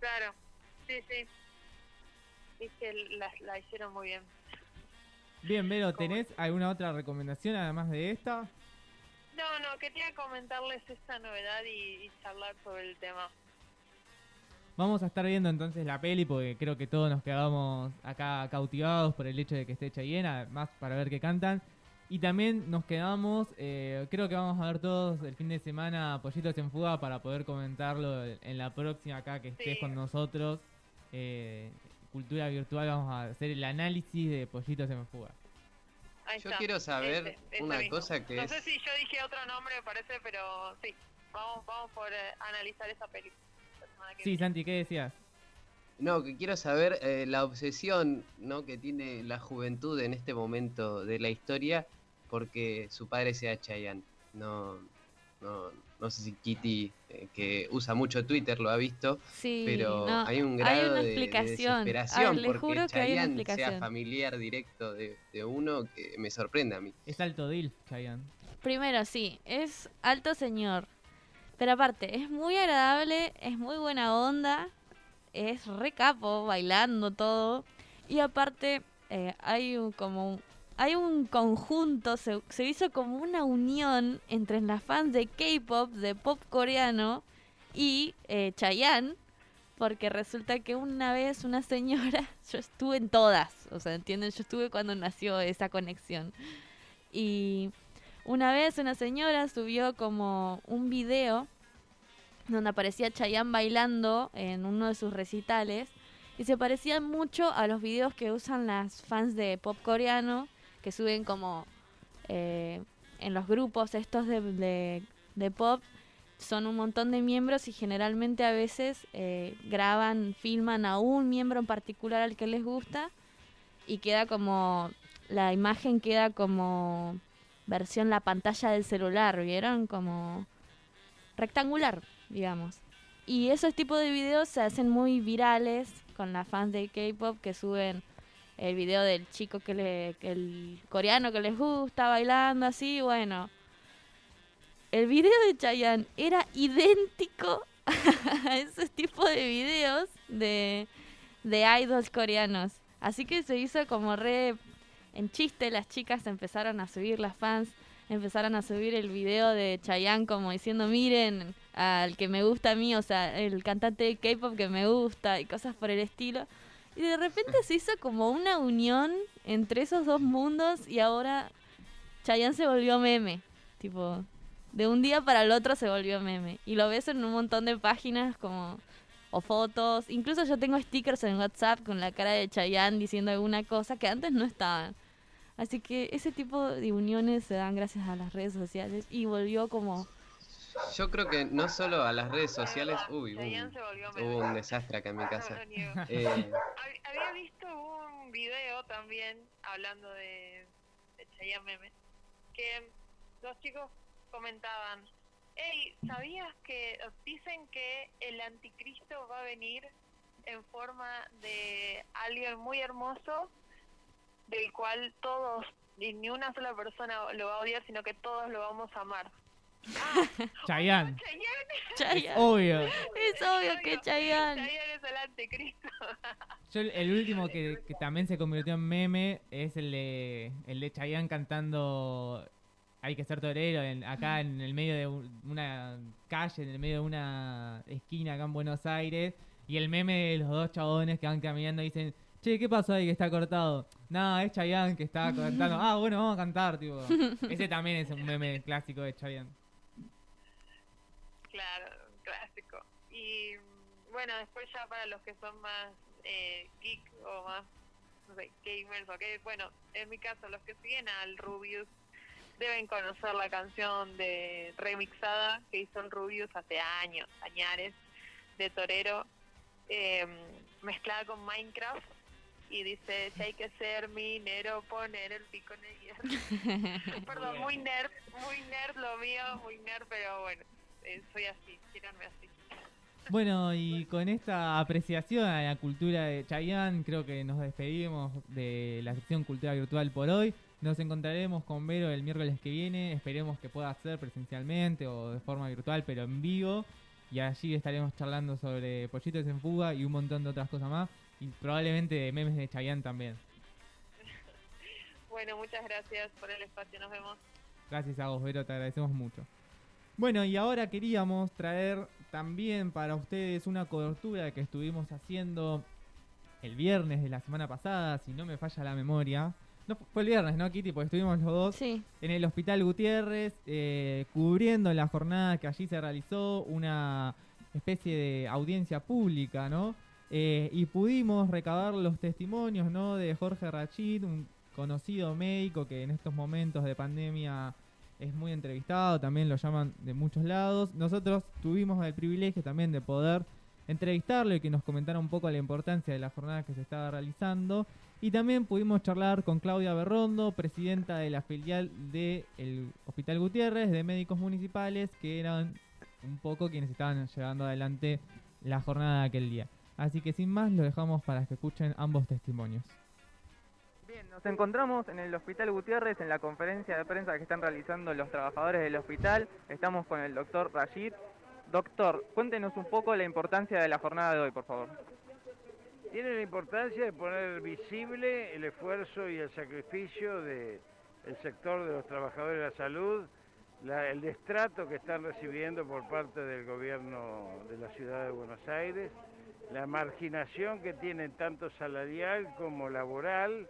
Claro, sí, sí. Es que la, la hicieron muy bien.
Bien, Vero, ¿tenés alguna otra recomendación además de esta?
No, no, quería comentarles esta novedad y, y charlar sobre el tema.
Vamos a estar viendo entonces la peli porque creo que todos nos quedamos acá cautivados por el hecho de que esté Chayanne, además para ver qué cantan. Y también nos quedamos, eh, creo que vamos a ver todos el fin de semana Pollitos en Fuga para poder comentarlo en la próxima acá que estés
Sí.
con nosotros. Eh, Cultura Virtual, vamos a hacer el análisis de Pollitos en Fuga.
Ahí
Yo
está.
quiero saber
Ese, ese
una
mismo.
cosa que
no
es-
sé si yo dije otro nombre, me parece, pero sí. Vamos, vamos por eh, analizar esa película. la semana que
Sí,
viene.
Santi, ¿qué decías?
No, que quiero saber eh, la obsesión ¿no? que tiene la juventud en este momento de la historia porque su padre sea Chayanne. No, no, no sé si Kitty, eh, que usa mucho Twitter, lo ha visto,
Sí,
pero
no,
hay un
hay
grado
una
de- de,
explicación.
desesperación
le
porque
juro que hay una
sea familiar directo de, de uno que me sorprende a mí.
Es alto Dilf, Chayanne.
Primero, sí, es alto señor. Pero aparte, es muy agradable, es muy buena onda, es re capo, bailando todo. Y aparte, eh, hay un, como un- hay un conjunto, se, hizo como una unión entre las fans de K-pop, de pop coreano y eh, Chayanne. Porque resulta que una vez una señora, yo estuve en todas, o sea, ¿entienden? Yo estuve cuando nació esa conexión. Y una vez una señora subió como un video donde aparecía Chayanne bailando en uno de sus recitales y se parecían mucho a los videos que usan las fans de pop coreano que suben como eh, en los grupos estos de, de- pop son un montón de miembros y generalmente a veces eh, graban, filman a un miembro en particular al que les gusta y queda como la imagen queda como versión la pantalla del celular, ¿vieron? Como rectangular, digamos. Y esos tipos de videos se hacen muy virales con las fans de K-pop que suben el video del chico que le el coreano que les gusta bailando así, bueno. El video de Chayanne era idéntico a esos tipos de videos de de idols coreanos. Así que se hizo como re en chiste, las chicas empezaron a subir, las fans empezaron a subir el video de Chayanne como diciendo, miren al que me gusta a mí, o sea, el cantante de K-pop que me gusta y cosas por el estilo. Y de repente se hizo como una unión entre esos dos mundos y ahora Chayanne se volvió meme. Tipo, de un día para el otro se volvió meme. Y lo ves en un montón de páginas como o fotos. Incluso yo tengo stickers en WhatsApp con la cara de Chayanne diciendo alguna cosa que antes no estaban. Así que ese tipo de uniones se dan gracias a las redes sociales y volvió como
Yo creo que no solo a las redes sociales, uy, un- hubo un desastre acá en mi casa. Eh,
Hab- Había visto un video también hablando de, de Chayanne Meme, que los chicos comentaban, hey, ¿sabías que dicen que el anticristo va a venir en forma de alguien muy hermoso, del cual todos, ni una sola persona lo va a odiar, sino que todos lo vamos a amar?
Chayanne.
Chayanne.
Es obvio.
Es obvio que Chayanne.
Chayanne es el anticristo.
Yo el, último que, que también se convirtió en meme es el de el de Chayanne cantando Hay que ser torero en, acá en el medio de un- una calle, en el medio de una esquina acá en Buenos Aires y el meme de los dos chabones que van caminando y dicen, "Che, ¿qué pasó ahí que está cortado?" Nada, es Chayanne que está cantando. Ah, bueno, vamos a cantar, tipo. Ese también es un meme clásico de Chayanne.
Claro, un clásico. Y bueno, después ya para los que son más eh, geek o más, no sé, gamers o qué, bueno, en mi caso, los que siguen al Rubius deben conocer la canción de remixada que hizo el Rubius hace años, añares, de Torero, eh, mezclada con Minecraft. Y dice, si hay que ser minero, poner el pico en el hierro. Perdón, muy nerd, muy nerd lo mío, muy nerd, pero bueno, eh, soy así, tíranme así.
Bueno, y con esta apreciación a la cultura de Chayanne, creo que nos despedimos de la sección Cultura Virtual por hoy. Nos encontraremos con Vero el miércoles que viene. Esperemos que pueda ser presencialmente o de forma virtual, pero en vivo. Y allí estaremos charlando sobre Pollitos en Fuga y un montón de otras cosas más. Y probablemente de memes de Chayanne también.
Bueno, muchas gracias por el espacio, nos vemos.
Gracias a vos, Vero, te agradecemos mucho. Bueno, y ahora queríamos traer también para ustedes una cobertura que estuvimos haciendo el viernes de la semana pasada, si no me falla la memoria, No, fue el viernes, ¿no, Kitty? Porque estuvimos los dos en el Hospital Gutiérrez, eh, cubriendo la jornada que allí se realizó, una especie de audiencia pública, ¿no? Eh, y pudimos recabar los testimonios, ¿no? De Jorge Rachid, un conocido médico que en estos momentos de pandemia es muy entrevistado, también lo llaman de muchos lados. Nosotros tuvimos el privilegio también de poder entrevistarlo y que nos comentara un poco la importancia de la jornada que se estaba realizando. Y también pudimos charlar con Claudia Berrondo, presidenta de la filial del Hospital Gutiérrez, de médicos municipales, que eran un poco quienes estaban llevando adelante la jornada de aquel día. Así que sin más, lo dejamos para que escuchen ambos testimonios. Bien, nos encontramos en el Hospital Gutiérrez en la conferencia de prensa que están realizando los trabajadores del hospital. Estamos con el doctor Rashid. Doctor, cuéntenos un poco la importancia de la jornada de hoy, por favor.
Tiene la importancia de poner visible el esfuerzo y el sacrificio del sector de los trabajadores de la salud, el destrato que están recibiendo por parte del gobierno de la ciudad de Buenos Aires, la marginación que tienen tanto salarial como laboral,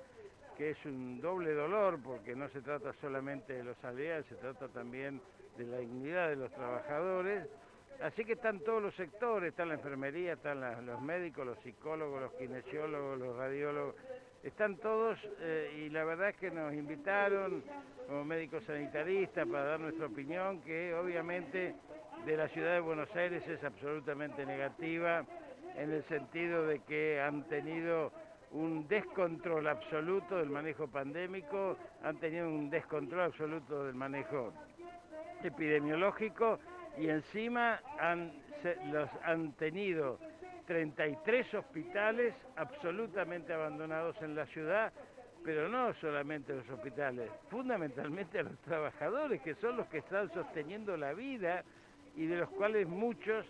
que es un doble dolor porque no se trata solamente de los salariales, se trata también de la dignidad de los trabajadores. Así que están todos los sectores, está la enfermería, están los médicos, los psicólogos, los kinesiólogos, los radiólogos, están todos eh, y la verdad es que nos invitaron como médicos sanitaristas para dar nuestra opinión, que obviamente de la ciudad de Buenos Aires es absolutamente negativa en el sentido de que han tenido un descontrol absoluto del manejo pandémico, han tenido un descontrol absoluto del manejo epidemiológico y encima han, los, han tenido 33 hospitales absolutamente abandonados en la ciudad, pero no solamente los hospitales, fundamentalmente a los trabajadores, que son los que están sosteniendo la vida y de los cuales muchos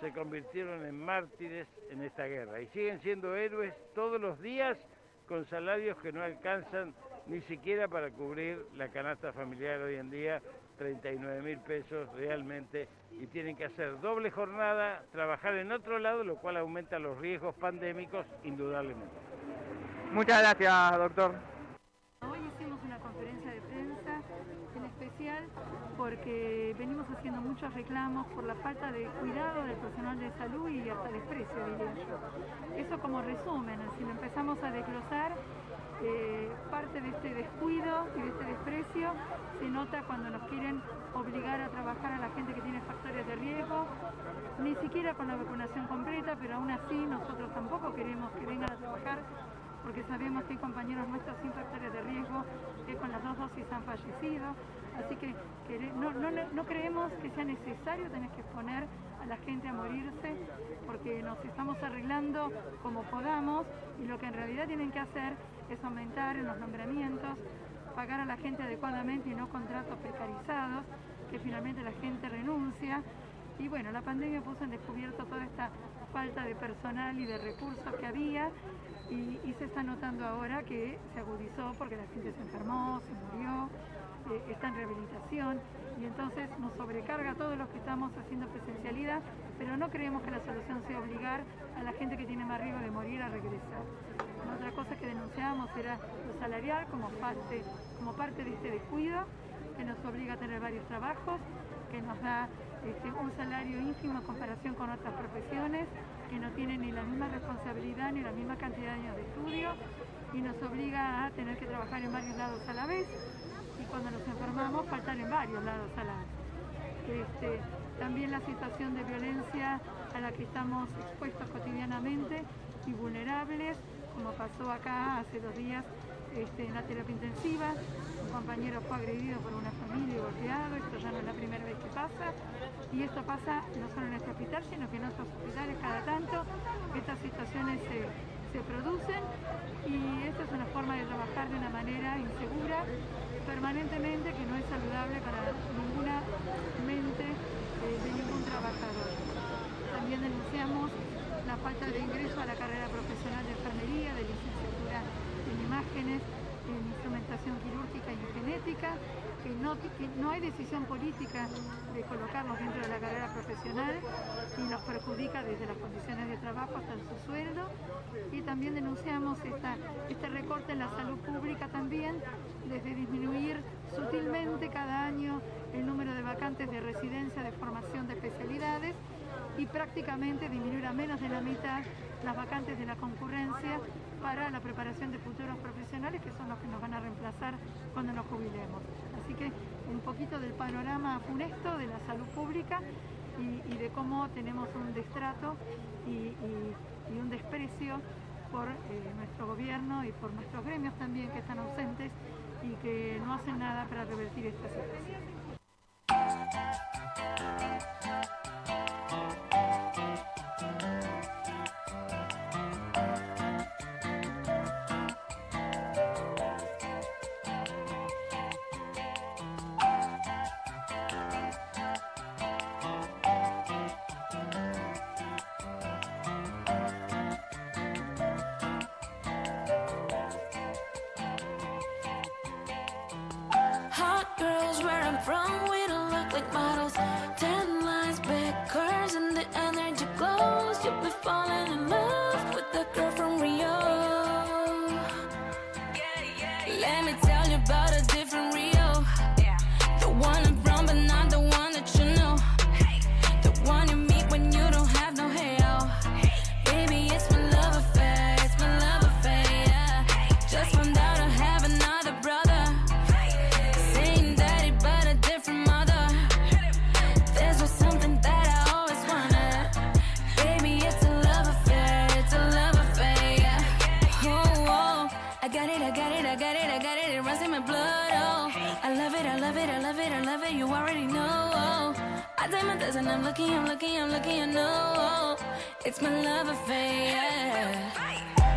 se convirtieron en mártires en esta guerra y siguen siendo héroes todos los días con salarios que no alcanzan ni siquiera para cubrir la canasta familiar hoy en día, 39 mil pesos realmente, y tienen que hacer doble jornada, trabajar en otro lado, lo cual aumenta los riesgos pandémicos indudablemente.
Muchas gracias, doctor.
Hoy hicimos una conferencia de prensa en especial porque venimos haciendo muchos reclamos por la falta de cuidado del personal de salud y hasta desprecio, diría yo. Eso como resumen, si lo empezamos a desglosar, eh, parte de este descuido y de este desprecio se nota cuando nos quieren obligar a trabajar a la gente que tiene factores de riesgo, ni siquiera con la vacunación completa, pero aún así nosotros tampoco queremos que vengan a trabajar porque sabemos que hay compañeros nuestros sin factores de riesgo que con las dos dosis han fallecido. Así que, no, creemos que sea necesario tener que exponer a la gente a morirse porque nos estamos arreglando como podamos y lo que en realidad tienen que hacer es aumentar en los nombramientos, pagar a la gente adecuadamente y no contratos precarizados, que finalmente la gente renuncia. Y bueno, la pandemia puso en descubierto toda esta falta de personal y de recursos que había y, se está notando ahora que se agudizó porque la gente se enfermó, se murió, eh, está en rehabilitación y entonces nos sobrecarga a todos los que estamos haciendo presencialidad, pero no creemos que la solución sea obligar a la gente que tiene más riesgo de morir a regresar. Otra cosa que denunciábamos era lo salarial como parte, como parte de este descuido que nos obliga a tener varios trabajos, que nos da este, un salario ínfimo en comparación con otras profesiones que no tienen ni la misma responsabilidad ni la misma cantidad de años de estudio y nos obliga a tener que trabajar en varios lados a la vez cuando nos enfermamos faltar en varios lados a la. Este, también la situación de violencia a la que estamos expuestos cotidianamente y vulnerables, como pasó acá hace dos días este, en la terapia intensiva, un compañero fue agredido por una familia y golpeado, esto ya no es la primera vez que pasa, y esto pasa no solo en este hospital, sino que en otros hospitales. Cada tanto estas situaciones se, producen y esto es una forma de trabajar de una manera insegura permanentemente que no es saludable para ninguna mente eh, de ningún trabajador. También denunciamos la falta de ingreso a la carrera profesional de enfermería, de licenciatura en imágenes, en instrumentación quirúrgica y en ética, que no, no hay decisión política de colocarlos dentro de la carrera profesional y los perjudica desde las condiciones de trabajo hasta su sueldo. Y también denunciamos esta, este recorte en la salud pública también, desde disminuir sutilmente cada año el número de vacantes de residencia de formación de especialidades y prácticamente disminuir a menos de la mitad las vacantes de la concurrencia para la preparación de futuros profesionales que son los que nos van a reemplazar cuando nos jubilemos. Así que un poquito del panorama funesto de la salud pública y, de cómo tenemos un destrato y un desprecio por eh, nuestro gobierno y por nuestros gremios también que están ausentes y que no hacen nada para revertir esta situación.
Already know. I test and I'm looking, I'm looking, I'm looking. I know it's my love affair. Yeah.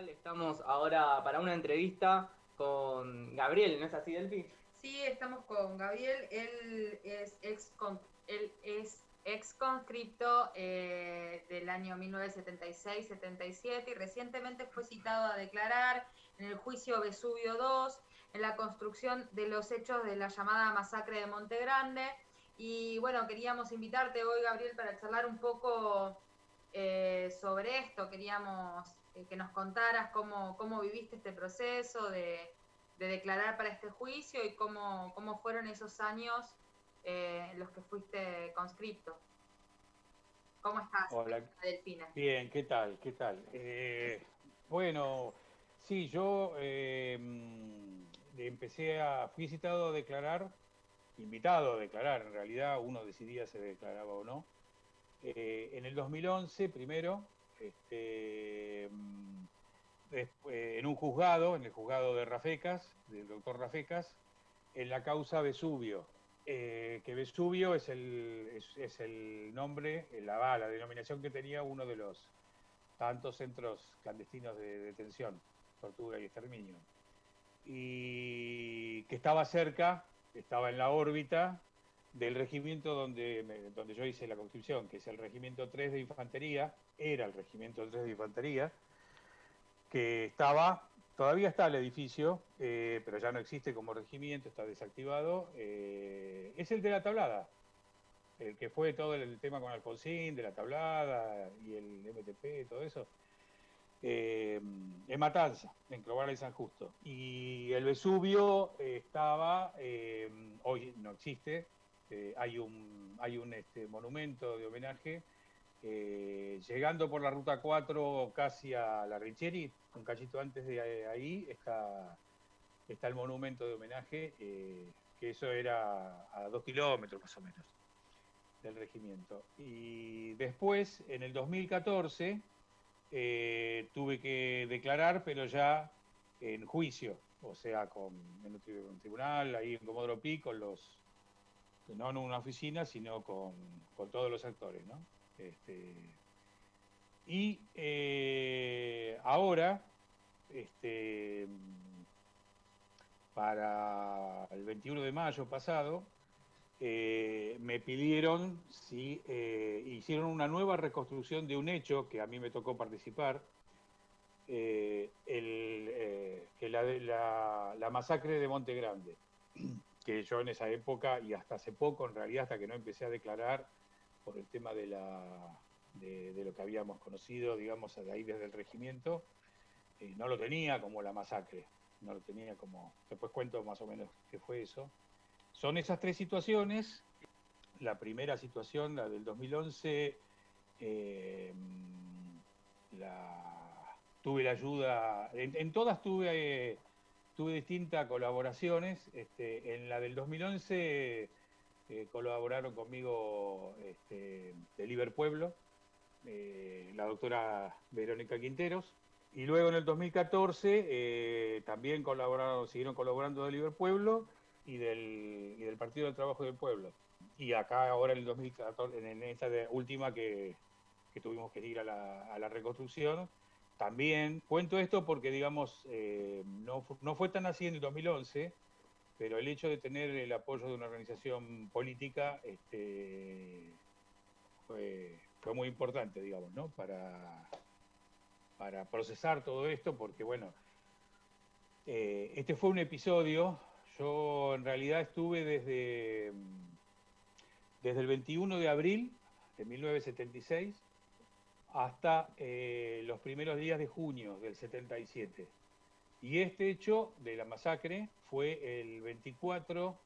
Estamos ahora para una entrevista con Gabriel, ¿no es así, Delphi?
Sí, estamos con Gabriel. Él es ex, con- él es ex conscripto eh, del año 1976-77 y recientemente fue citado a declarar en el juicio Vesubio II en la construcción de los hechos de la llamada masacre de Monte Grande. Y bueno, queríamos invitarte hoy, Gabriel, para charlar un poco eh, sobre esto. Queríamos eh, que nos contaras cómo, cómo viviste este proceso de, de declarar para este juicio y cómo, cómo fueron esos años eh, en los que fuiste conscripto. ¿Cómo estás,
Hola.
Delfina?
Bien, ¿qué tal? ¿Qué tal? Eh, bueno, sí, yo mm, empecé a, fui citado a declarar, invitado a declarar, en realidad uno decidía si declaraba o no. En el 2011, primero, este, mm, después, en un juzgado, en el juzgado de Rafecas, del doctor Rafecas, en la causa Vesubio, eh, que Vesubio es el, es, el nombre, eh, la, la denominación que tenía uno de los tantos centros clandestinos de detención, tortura y exterminio. Y que estaba cerca, estaba en la órbita del regimiento donde, donde yo hice la conscripción, que es el regimiento 3 de infantería, era el regimiento 3 de infantería, que estaba, todavía está el edificio, eh, pero ya no existe como regimiento, está desactivado, eh, es el de la tablada, el que fue todo el tema con Alfonsín, de la tablada y el MTP, todo eso, eh, en Matanza, en Clovar y San Justo. Y el Vesubio estaba, hoy no existe, eh, hay un, hay un este, monumento de homenaje Eh, llegando por la ruta 4 casi a la Richieri, un cachito antes de ahí, está, está el monumento de homenaje, eh, que eso era a dos kilómetros más o menos del regimiento. Y después, en el 2014, eh, tuve que declarar, pero ya en juicio, o sea, con, en un tribunal, ahí en Comodoro Pi, con los, no en una oficina, sino con, todos los actores, ¿no? Este, y eh, ahora, este, para el 21 de mayo pasado, eh, me pidieron si eh, hicieron una nueva reconstrucción de un hecho que a mí me tocó participar, que la, la masacre de Monte Grande, que yo en esa época y hasta hace poco, en realidad hasta que no empecé a declarar, por el tema de, la, de, lo que habíamos conocido, digamos, de ahí desde el regimiento, eh, no lo tenía como la masacre, no lo tenía como, después cuento más o menos qué fue eso. Son esas tres situaciones. La primera situación, la del 2011, eh, la, tuve la ayuda, en, todas tuve, tuve distintas colaboraciones. Este, en la del 2011 eh, colaboraron conmigo este, de Liverpueblo, eh, la doctora Verónica Quinteros, y luego en el 2014 eh, también colaboraron, siguieron colaborando de Liverpueblo y del, y del Partido del Trabajo del Pueblo. Y acá ahora en el 2014, en esta última que, que, tuvimos que ir a la, a la, reconstrucción, también cuento esto porque, digamos, no, no fue tan así en el 2011, pero el hecho de tener el apoyo de una organización política este, fue, muy importante, digamos, ¿no? Para, para procesar todo esto, porque, bueno, eh, este fue un episodio, yo en realidad estuve desde, desde el 21 de abril de 1976 hasta eh, los primeros días de junio del 77. Y este hecho de la masacre fue el 24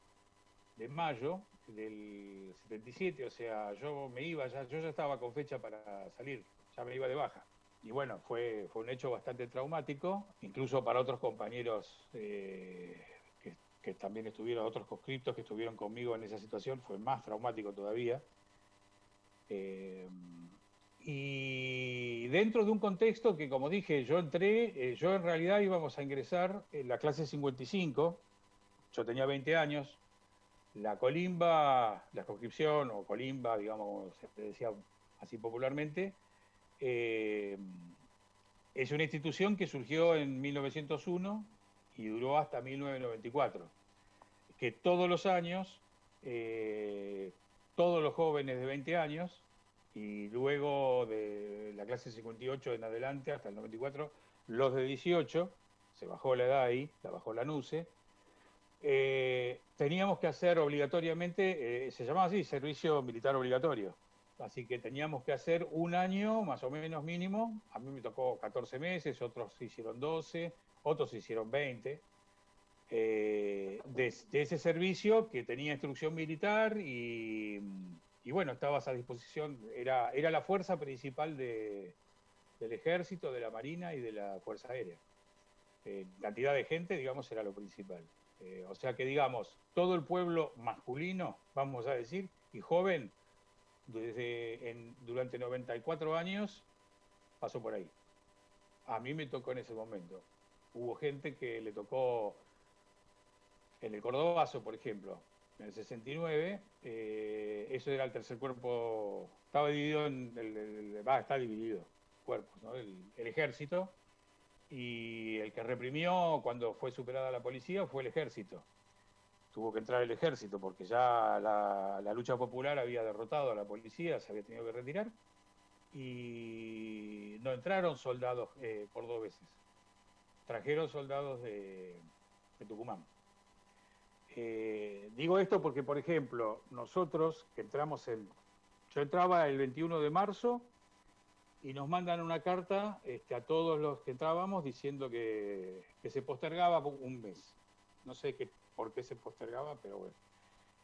de mayo del 77, o sea, yo me iba, ya, yo ya estaba con fecha para salir, ya me iba de baja. Y bueno, fue, fue un hecho bastante traumático, incluso para otros compañeros eh, que, también estuvieron, otros conscriptos que estuvieron conmigo en esa situación, fue más traumático todavía. Eh, y dentro de un contexto que, como dije, yo entré, eh, yo en realidad íbamos a ingresar en la clase 55, yo tenía 20 años, la colimba, la conscripción o colimba, digamos, se decía así popularmente, eh, es una institución que surgió en 1901 y duró hasta 1994, que todos los años, eh, todos los jóvenes de 20 años, y luego de la clase 58 en adelante hasta el 94, los de 18, se bajó la edad ahí, la bajó la NUCE, eh, teníamos que hacer obligatoriamente, eh, se llamaba así, servicio militar obligatorio. Así que teníamos que hacer un año más o menos mínimo. A mí me tocó 14 meses, otros hicieron 12, otros hicieron 20. Eh, de, de, ese servicio que tenía instrucción militar y, y bueno, estabas a disposición, era, era la fuerza principal de, del ejército, de la marina y de la fuerza aérea. Eh, cantidad de gente, digamos, era lo principal. Eh, o sea que, digamos, todo el pueblo masculino, vamos a decir, y joven, desde en, durante 94 años, pasó por ahí. A mí me tocó en ese momento. Hubo gente que le tocó en el Cordobazo, por ejemplo, en el 69, eh, eso era el tercer cuerpo, estaba dividido en, el, está dividido, cuerpos, ¿no? el, ejército, y el que reprimió cuando fue superada la policía fue el ejército. Tuvo que entrar el ejército porque ya la, lucha popular había derrotado a la policía, se había tenido que retirar, y no entraron soldados eh, cordobeses, trajeron soldados de Tucumán. Eh, digo esto porque, por ejemplo, nosotros que entramos en... Yo entraba el 21 de marzo y nos mandan una carta este, a todos los que entrábamos diciendo que, se postergaba un mes. No sé qué, por qué se postergaba, pero bueno.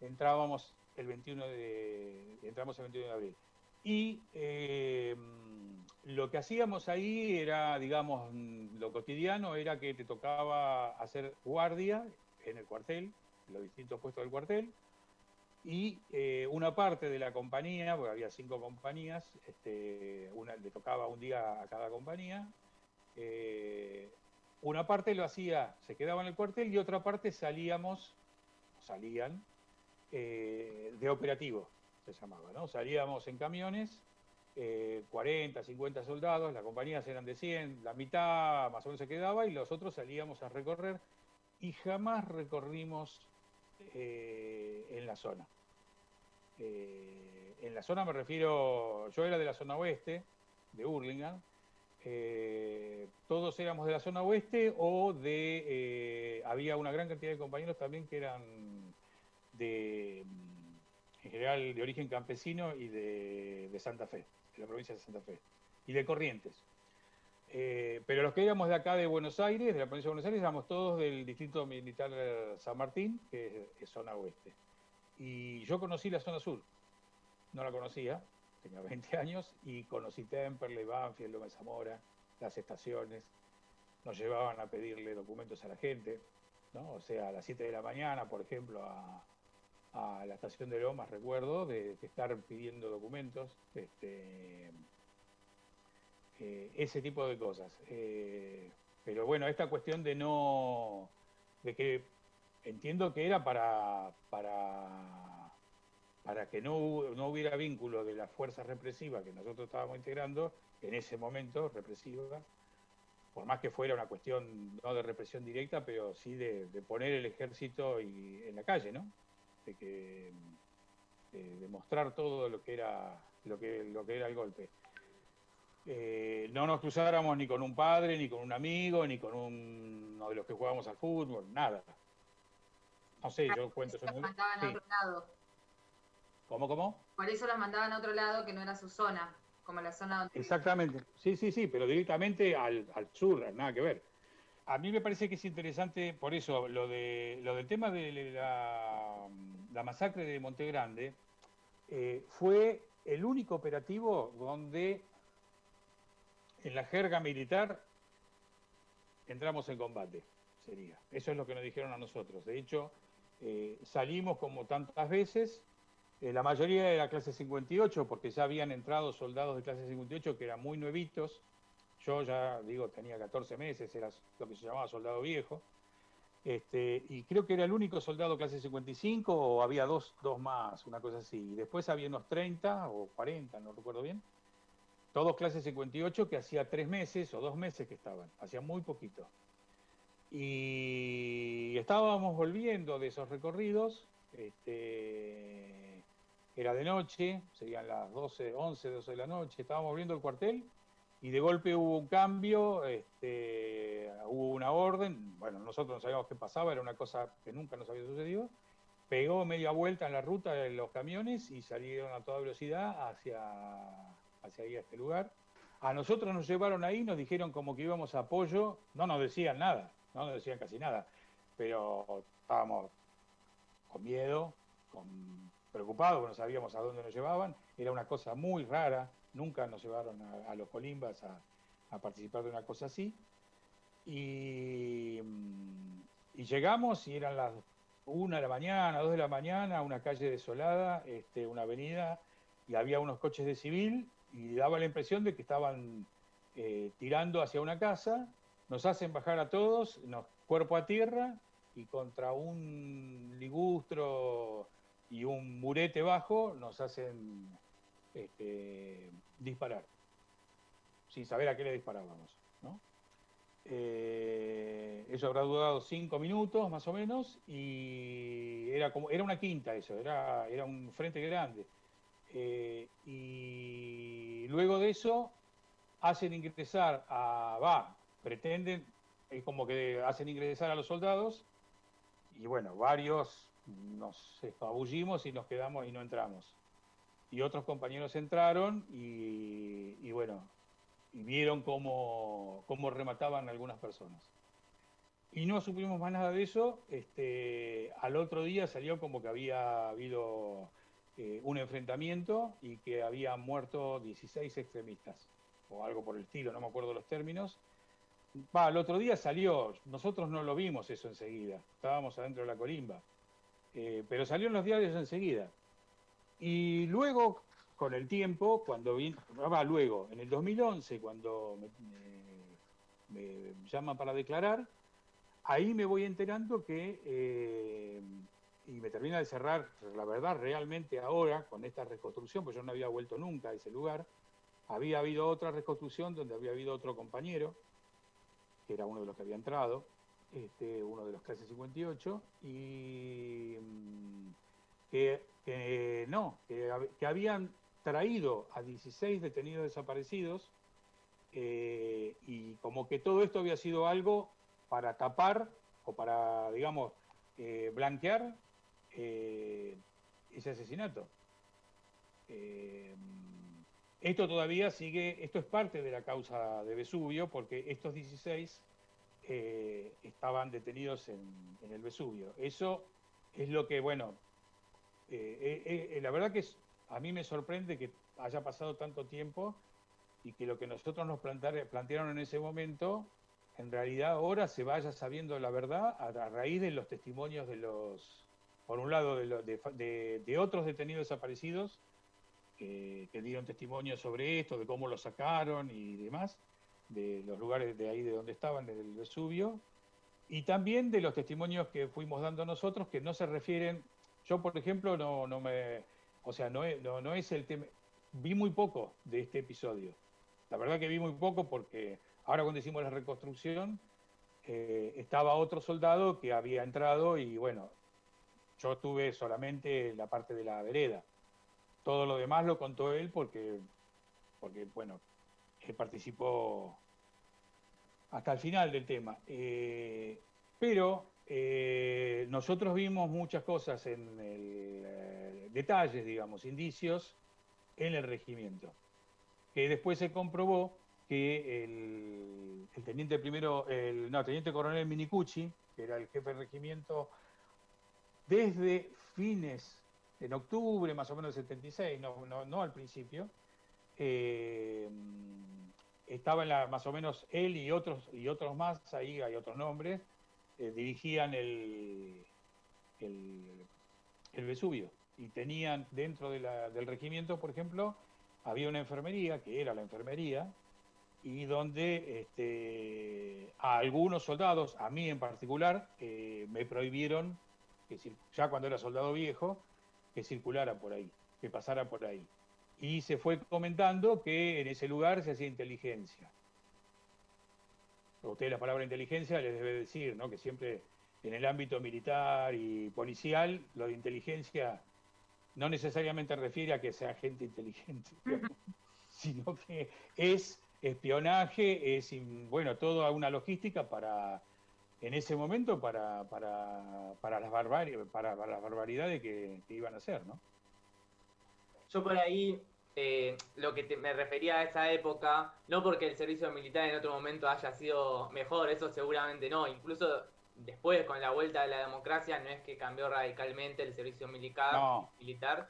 Entrábamos el 21 de, entramos el 21 de abril. Y eh, lo que hacíamos ahí era, digamos, lo cotidiano era que te tocaba hacer guardia en el cuartel, los distintos puestos del cuartel, y eh, una parte de la compañía, porque había cinco compañías, este, una, le tocaba un día a cada compañía, eh, una parte lo hacía, se quedaba en el cuartel y otra parte salíamos, salían, eh, de operativo, se llamaba, ¿no? Salíamos en camiones, eh, 40, 50 soldados, las compañías eran de 100, la mitad más o menos se quedaba y los otros salíamos a recorrer y jamás recorrimos eh, en la zona. Eh, en la zona me refiero, yo era de la zona oeste, de Hurlingham, eh, todos éramos de la zona oeste o de, eh, había una gran cantidad de compañeros también que eran de, en general, de origen campesino y de, de Santa Fe, de la provincia de Santa Fe, y de Corrientes. Eh, pero los que éramos de acá de Buenos Aires, de la provincia de Buenos Aires, éramos todos del Distrito Militar San Martín, que es, zona oeste. Y yo conocí la zona sur, no la conocía, tenía 20 años, y conocí Temperley, Banfield, Loma Zamora, las estaciones, nos llevaban a pedirle documentos a la gente, ¿no? O sea, a las 7 de la mañana, por ejemplo, a, a la estación de Lomas, recuerdo, de, de estar pidiendo documentos, este, eh, ese tipo de cosas. Eh, pero bueno, esta cuestión de no, de que entiendo que era para, para, para que no, no hubiera vínculo de las fuerzas represivas que nosotros estábamos integrando en ese momento, represivas, por más que fuera una cuestión no de represión directa, pero sí de, de poner el ejército y, en la calle, ¿no? De que de, de mostrar todo lo que era lo que, lo que era el golpe. Eh, no nos cruzáramos ni con un padre, ni con un amigo, ni con un- uno de los que jugábamos al fútbol, nada. No sé, yo cuento eso.
Los mandaban a otro lado.
¿Cómo, cómo?
Por eso los mandaban a otro lado que no era su zona, como la zona donde
Exactamente, sí, sí, sí, pero directamente al, al sur, nada que ver. A mí me parece que es interesante, por eso, lo, de, lo del tema de la, la masacre de Monte Grande, eh, fue el único operativo donde en la jerga militar entramos en combate, sería. Eso es lo que nos dijeron a nosotros. De hecho, eh, salimos como tantas veces, eh, la mayoría de la clase 58, porque ya habían entrado soldados de clase 58 que eran muy nuevitos. Yo ya, digo, tenía 14 meses, era lo que se llamaba soldado viejo. Este, y creo que era el único soldado clase 55 o había dos, dos más, una cosa así. Y después había unos 30 o 40, no recuerdo bien. Todos clase 58 que hacía tres meses o dos meses que estaban, hacía muy poquito. Y estábamos volviendo de esos recorridos, este, era de noche, serían las 12, 11, 12 de la noche, estábamos volviendo al cuartel y de golpe hubo un cambio, este, hubo una orden, bueno, nosotros no sabíamos qué pasaba, era una cosa que nunca nos había sucedido, pegó media vuelta en la ruta de los camiones y salieron a toda velocidad hacia, hacia ahí a este lugar. A nosotros nos llevaron ahí, nos dijeron como que íbamos a apoyo, no nos decían nada, no nos decían casi nada, pero estábamos con miedo, con preocupados, no sabíamos a dónde nos llevaban, era una cosa muy rara, nunca nos llevaron a, los colimbas a, participar de una cosa así. Y, mm, y llegamos y eran las una de la mañana, dos de la mañana, una calle desolada, este, una avenida, y había unos coches de civil, y daba la impresión de que estaban eh, tirando hacia una casa, nos hacen bajar a todos, nos cuerpo a tierra, y contra un ligustro y un murete bajo nos hacen este, disparar, sin saber a qué le disparábamos. Eh, eso habrá durado cinco minutos más o menos y era como era una quinta eso, era, era un frente grande. Eh, y luego de eso hacen ingresar a, va, pretenden, es como que hacen ingresar a los soldados y bueno, varios nos espabullimos y nos quedamos y no entramos. Y otros compañeros entraron y, bueno, y vieron cómo, cómo remataban algunas personas. Y no supimos más nada de eso. Este, al otro día salió como que había habido eh, un enfrentamiento y que habían muerto 16 extremistas, o algo por el estilo, no me acuerdo los términos. Va, el otro día salió, nosotros no lo vimos eso enseguida, estábamos adentro de la colimba, eh, pero salió en los diarios enseguida. Y luego, con el tiempo, cuando vino, va, luego, en el 2011, cuando me, me- llaman para declarar, ahí me voy enterando que, eh, y me termina de cerrar, la verdad, realmente ahora, con esta reconstrucción, pues yo no había vuelto nunca a ese lugar, había habido otra reconstrucción donde había habido otro compañero, que era uno de los que había entrado, este, uno de los clases 58, y mm, que, que no, que, hab- que habían traído a 16 detenidos desaparecidos eh, y como que todo esto había sido algo para tapar o para, digamos, eh, blanquear eh, ese asesinato. Eh, esto todavía sigue, esto es parte de la causa de Vesubio, porque estos 16 eh, estaban detenidos en, el Vesubio. Eso es lo que, bueno, la verdad que a mí me sorprende que haya pasado tanto tiempo y que lo que nosotros nos plantearon en ese momento, en realidad ahora se vaya sabiendo la verdad a raíz de los testimonios de los, por un lado, de, de otros detenidos desaparecidos que, dieron testimonio sobre esto, de cómo lo sacaron y demás, de los lugares de ahí de donde estaban, del Vesubio, y también de los testimonios que fuimos dando nosotros, que no se refieren, yo por ejemplo no, no me, o sea, no no, no es el tema, vi muy poco de este episodio, la verdad que vi muy poco porque ahora cuando hicimos la reconstrucción, eh, estaba otro soldado que había entrado y bueno, yo tuve solamente la parte de la vereda. Todo lo demás lo contó él porque, porque bueno, él participó hasta el final del tema. Eh, pero eh, nosotros vimos muchas cosas en el, eh, detalles, digamos, indicios en el regimiento, que después se comprobó que el, el teniente primero, el, no, teniente coronel Minicucci, que era el jefe del regimiento, desde fines, en octubre más o menos del 76, no, no, no al principio, eh, estaba en la, más o menos él y otros, y otros más, ahí hay otros nombres, eh, dirigían el, el, el Vesubio. Y tenían dentro de del regimiento, por ejemplo, había una enfermería, que era la enfermería, y donde este, a algunos soldados, a mí en particular, eh, me prohibieron, que ya cuando era soldado viejo, que circulara por ahí, que pasara por ahí. Y se fue comentando que en ese lugar se hacía inteligencia. A usted la palabra inteligencia les debe decir, ¿no? Que siempre en el ámbito militar y policial, lo de inteligencia no necesariamente refiere a que sea gente inteligente, sino que es espionaje, es, bueno, toda una logística para, en ese momento, para, para, para, las, barbari- para, para las barbaridades que, que iban a hacer, ¿no?
Yo por ahí, eh, lo que te- me refería a esa época, no porque el servicio militar en otro momento haya sido mejor, eso seguramente no, incluso después con la vuelta de la democracia no es que cambió radicalmente el servicio militar,
No.
militar.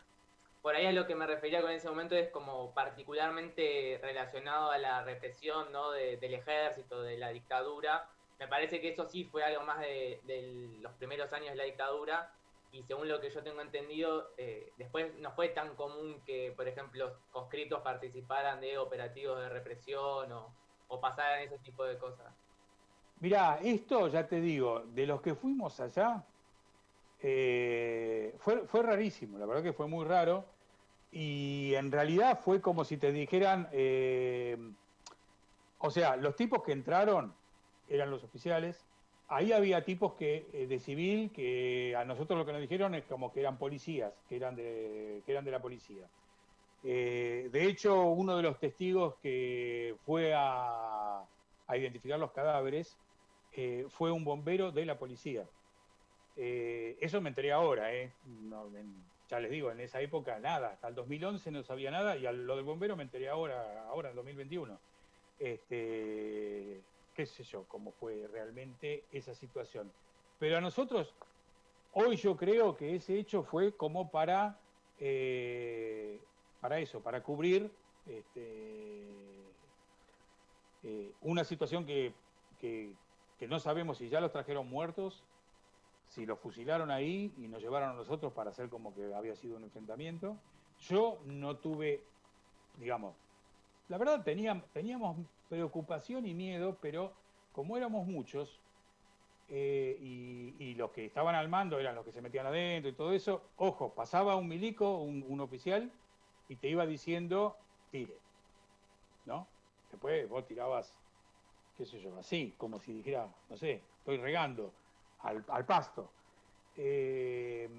Por ahí a lo que me refería con ese momento es como particularmente relacionado a la represión ¿no? de- del ejército, de la dictadura. Me parece que eso sí fue algo más de, los primeros años de la dictadura y según lo que yo tengo entendido, eh, después no fue tan común que, por ejemplo, conscriptos participaran de operativos de represión o, o pasaran ese tipo de cosas.
Mirá, esto ya te digo, de los que fuimos allá, eh, fue, fue rarísimo, la verdad que fue muy raro. Y en realidad fue como si te dijeran, eh, o sea, los tipos que entraron eran los oficiales. Ahí había tipos que eh, de civil que a nosotros lo que nos dijeron es como que eran policías, que eran de, que eran de la policía. Eh, de hecho, uno de los testigos que fue a, a identificar los cadáveres eh, fue un bombero de la policía. Eso me enteré ahora. No, ya les digo, en esa época nada, hasta el 2011 no sabía nada y a lo del bombero me enteré ahora, ahora en 2021. Este, qué sé yo, cómo fue realmente esa situación. Pero a nosotros, hoy yo creo que ese hecho fue como para eh, para eso, para cubrir este, eh, una situación que, que- no sabemos si ya los trajeron muertos, si los fusilaron ahí y nos llevaron a nosotros para hacer como que había sido un enfrentamiento. Yo no tuve, digamos, la verdad tenía- teníamos preocupación y miedo, pero como éramos muchos, eh, y, los que estaban al mando eran los que se metían adentro y todo eso, ojo, pasaba un milico, un, un oficial, y te iba diciendo, tire, ¿no? Después vos tirabas, qué sé yo, así, como si dijera, no sé, estoy regando al, al pasto. Eh,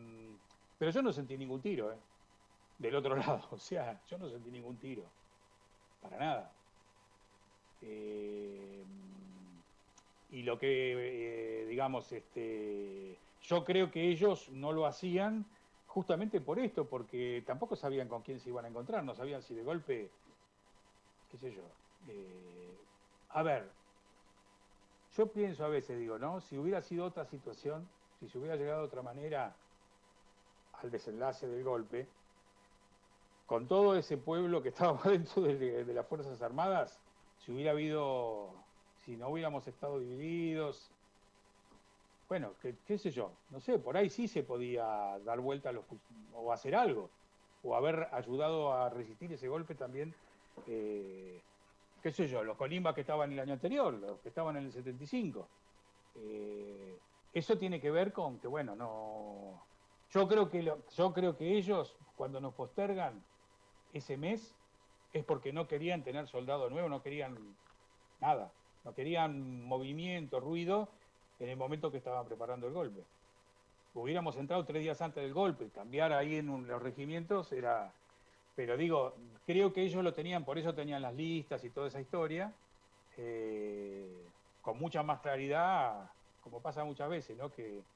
pero yo no sentí ningún tiro, ¿eh? Del otro lado, o sea, yo no sentí ningún tiro, para nada. Eh, y lo que, eh, digamos, este, yo creo que ellos no lo hacían justamente por esto, porque tampoco sabían con quién se iban a encontrar, no sabían si de golpe, qué sé yo. eh, a ver, yo pienso a veces, digo, ¿no? Si hubiera sido otra situación, si se hubiera llegado de otra manera al desenlace del golpe, con todo ese pueblo que estaba dentro de, de las Fuerzas Armadas, si hubiera habido, si no hubiéramos estado divididos, bueno, qué, sé yo, no sé, por ahí sí se podía dar vuelta a los, o hacer algo, o haber ayudado a resistir ese golpe también, eh, qué sé yo, los colimbas que estaban el año anterior, los que estaban en el 75. Eh, eso tiene que ver con que, bueno, no. Yo creo que lo- yo creo que ellos, cuando nos postergan ese mes, es porque no querían tener soldado nuevo, no querían nada, no querían movimiento, ruido en el momento que estaban preparando el golpe. Hubiéramos entrado tres días antes del golpe, cambiar ahí en un- los regimientos era. Pero digo, creo que ellos lo tenían, por eso tenían las listas y toda esa historia, eh, con mucha más claridad, como pasa muchas veces, ¿no? Que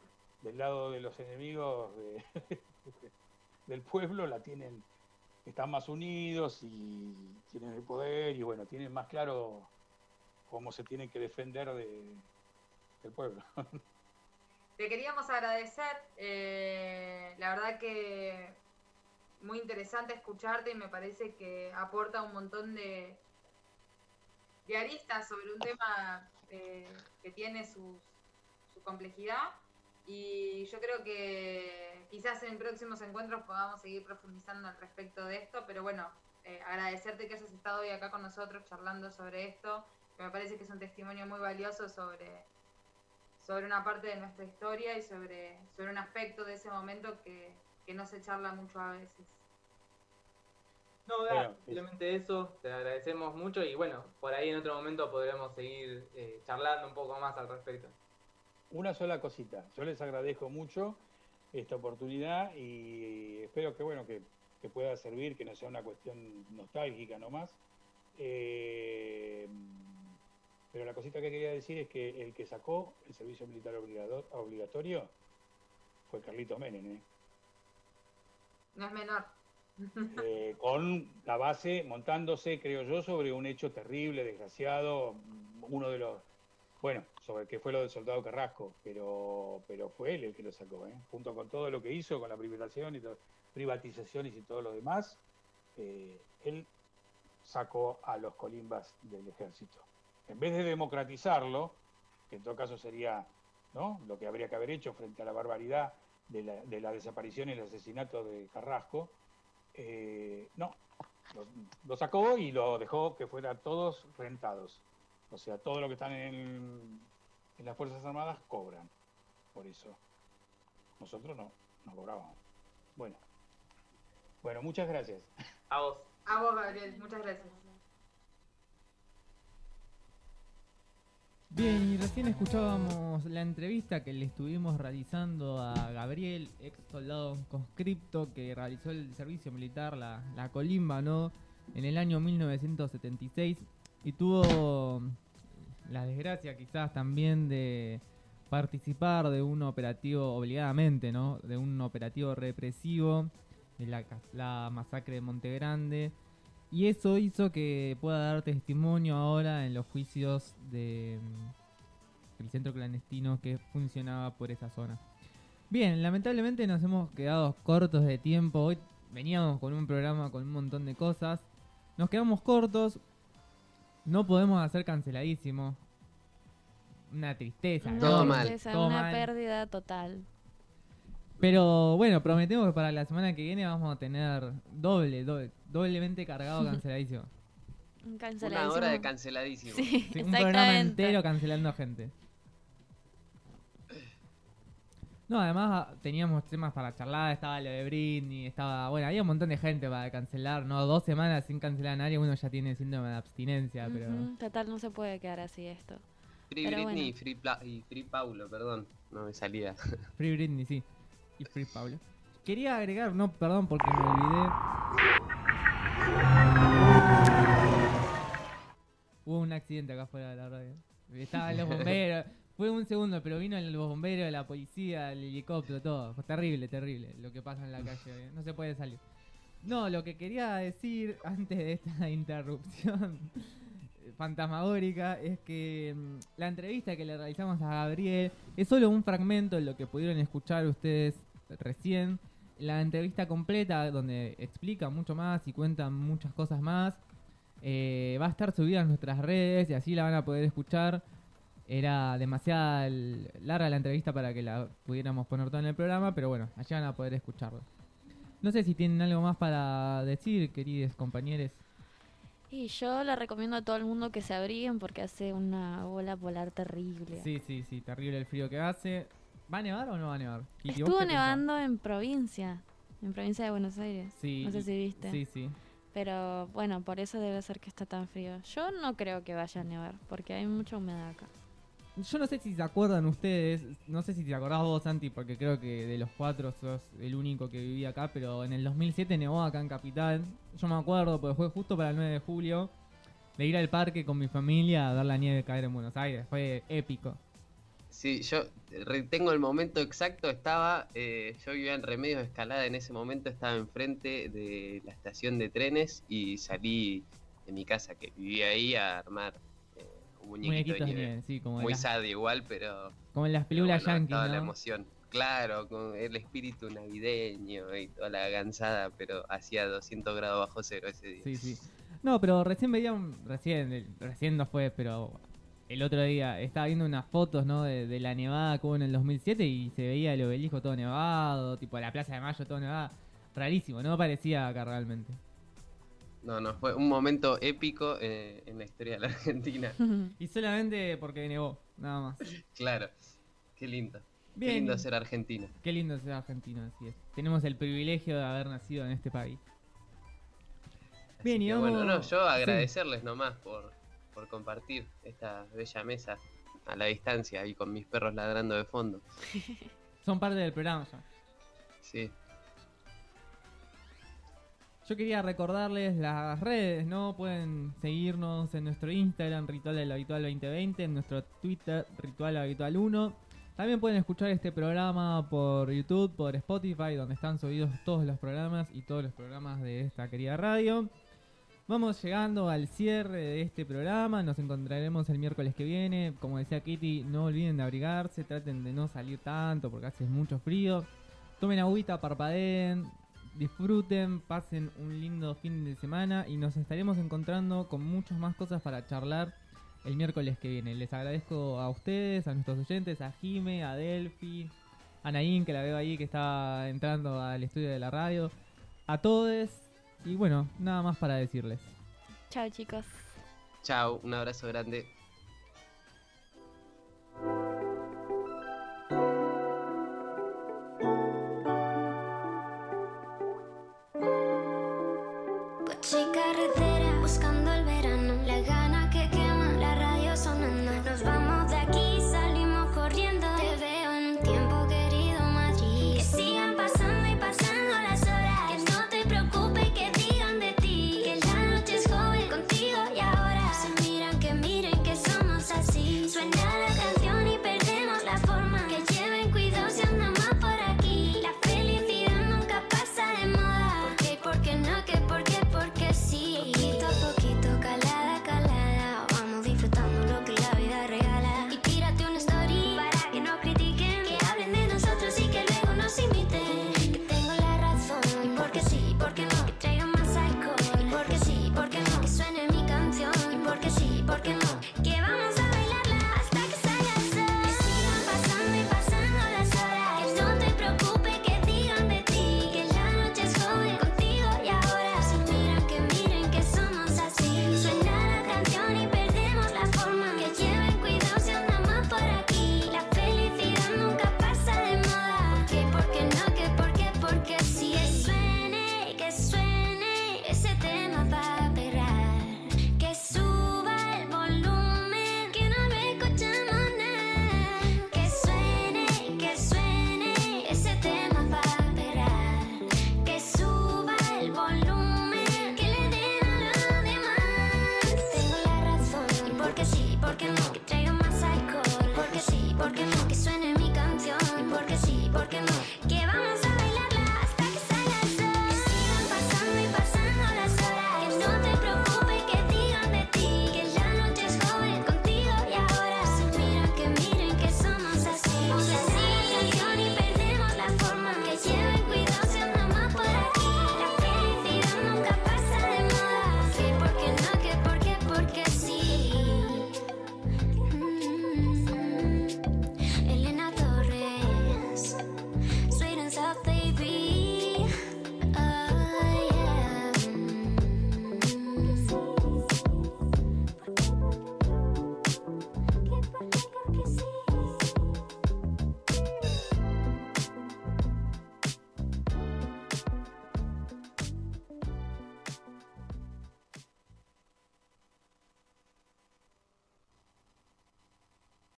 del lado de los enemigos de- del pueblo la tienen, están más unidos y tienen el poder y bueno, tienen más claro cómo se tienen que defender de, del pueblo.
Te queríamos agradecer, eh, la verdad que muy interesante escucharte y me parece que aporta un montón de, de aristas sobre un tema eh, que tiene sus- su complejidad y yo creo que quizás en próximos encuentros podamos seguir profundizando al respecto de esto, pero bueno, eh, agradecerte que hayas estado hoy acá con nosotros charlando sobre esto, que me parece que es un testimonio muy valioso sobre, sobre una parte de nuestra historia y sobre, sobre un aspecto de ese momento que, que no se charla mucho a veces.
No,
Bueno,
simplemente eso, te agradecemos mucho y bueno, por ahí en otro momento podremos seguir eh, charlando un poco más al respecto.
Una sola cosita, yo les agradezco mucho esta oportunidad y espero que bueno que, que pueda servir, que no sea una cuestión nostálgica nomás. Eh, pero la cosita que quería decir es que el que sacó el servicio militar obligatorio fue Carlitos Menem, ¿eh?
No es menor.
Eh, con la base montándose, creo yo, sobre un hecho terrible, desgraciado, uno de los, bueno, sobre que fue lo del soldado Carrasco, pero, pero fue él el que lo sacó, ¿eh? junto con todo lo que hizo, con la privatización y privatizaciones y todo lo demás, eh, él sacó a los colimbas del ejército. En vez de democratizarlo, que en todo caso sería ¿no? lo que habría que haber hecho frente a la barbaridad de la, de la desaparición y el asesinato de Carrasco, eh, no, lo, lo sacó y lo dejó que fueran todos rentados. O sea, todo lo que están en, en las Fuerzas Armadas cobran. Por eso. Nosotros no, no cobrábamos. Bueno. Bueno, muchas gracias.
A vos.
A vos, Gabriel, muchas gracias.
Bien, y recién escuchábamos la entrevista que le estuvimos realizando a Gabriel, ex soldado conscripto que realizó el servicio militar, la, la colimba, ¿no? En el año 1976 y tuvo la desgracia quizás también de participar de un operativo obligadamente, ¿no? De un operativo represivo, de la, masacre de Monte Grande. Y eso hizo que pueda dar testimonio ahora en los juicios de mm, centro clandestino que funcionaba por esa zona. Bien, lamentablemente nos hemos quedado cortos de tiempo. Hoy veníamos con un programa con un montón de cosas. Nos quedamos cortos. No podemos hacer canceladísimo. Una tristeza.
Una
¿no?
tristeza,
Todo
una
mal.
pérdida total.
Pero bueno, prometemos que para la semana que viene vamos a tener doble, doble doblemente cargado canceladísimo.
Un
Una
canceladísimo.
hora de canceladísimo.
Sí,
Sí, un programa entero cancelando gente. No, además ah, teníamos temas para charlar, estaba lo de Britney, estaba, bueno, había un montón de gente para cancelar, ¿no? Dos semanas sin cancelar a nadie, uno ya tiene síndrome de abstinencia, pero...
Ujú, Total, no se puede quedar así esto.
Free
Pero
Britney
bueno.
y, free Pla- y Free Paulo, perdón. No me salía.
Free Britney, sí. Y Free Pablo. Quería agregar, no, perdón, porque me olvidé. Hubo un accidente acá afuera de la radio. Estaban los bomberos. Fue un segundo, pero vino los bomberos, la policía, el helicóptero, todo. Fue terrible, terrible lo que pasa en la calle. No se puede salir. No, lo que quería decir antes de esta interrupción fantasmagórica es que mm, la entrevista que le realizamos a Gabriel es solo un fragmento de lo que pudieron escuchar ustedes recién. La entrevista completa, donde explica mucho más y cuenta muchas cosas más, eh, va a estar subida en nuestras redes y así la van a poder escuchar. Era demasiada l- larga la entrevista para que la pudiéramos poner toda en el programa, pero bueno, allí van a poder escucharlo. No sé si tienen algo más para decir, queridos compañeros.
Y yo le recomiendo a todo el mundo que se abriguen porque hace una bola polar terrible.
Sí, sí, sí, terrible el frío que hace. ¿Va a nevar o no va a nevar? Kiki, ¿vos
Estuvo
pensás?
nevando en provincia, en provincia de Buenos Aires.
Sí,
no sé si viste.
Sí, sí.
Pero bueno, por eso debe ser que está tan frío. Yo no creo que vaya a nevar porque hay mucha humedad acá.
Yo no sé si se acuerdan ustedes, no sé si te acordás vos, Santi, porque creo que de los cuatro sos el único que vivía acá, pero en el 2007 nevó acá en Capital. Yo me acuerdo, porque fue justo para el 9 de julio, de ir al parque con mi familia a ver la nieve caer en Buenos Aires. Fue épico.
Sí, yo tengo el momento exacto, estaba, eh, yo vivía en Remedios Escalada, en ese momento estaba enfrente de la estación de trenes y salí de mi casa que vivía ahí a armar
Muñequitos
de
de
nieve.
nieve, sí, como en
Muy
las-
sad igual, pero...
Como en las películas
bueno,
yankees,
la emoción. Claro, con el espíritu navideño y toda la gansada, pero hacía 200 grados bajo cero ese día.
Sí, sí. No, pero recién veía un- recién, recién no fue, pero el otro día estaba viendo unas fotos, ¿no? De, de la nevada que hubo en el 2007 y se veía el obelisco todo nevado, tipo la Plaza de Mayo todo nevada. Rarísimo, no parecía acá realmente.
No, no, fue un momento épico eh, en la historia de la Argentina.
y solamente porque nevó, nada más.
Claro, qué lindo.
Bien.
Qué lindo ser argentino.
Qué lindo ser argentino, así es. Tenemos el privilegio de haber nacido en este país. Bien, y vamos...
bueno, no, yo
Sí.
agradecerles nomás por, por compartir esta bella mesa a la distancia y con mis perros ladrando de fondo.
Son parte del programa ya.
Sí.
Yo quería recordarles las redes, ¿no? Pueden seguirnos en nuestro Instagram, Ritual del Habitual 2020, en nuestro Twitter, Ritual Habitual 1. También pueden escuchar este programa por YouTube, por Spotify, donde están subidos todos los programas y todos los programas de esta querida radio. Vamos llegando al cierre de este programa, nos encontraremos el miércoles que viene. Como decía Kitty, no olviden de abrigarse, traten de no salir tanto porque hace mucho frío. Tomen agüita, parpadeen, disfruten, pasen un lindo fin de semana y nos estaremos encontrando con muchas más cosas para charlar el miércoles que viene. Les agradezco a ustedes, a nuestros oyentes, a Jime, a Delphi, a Nain, que la veo ahí que está entrando al estudio de la radio, a todos y bueno, nada más para decirles.
Chao chicos.
Chao, un abrazo grande.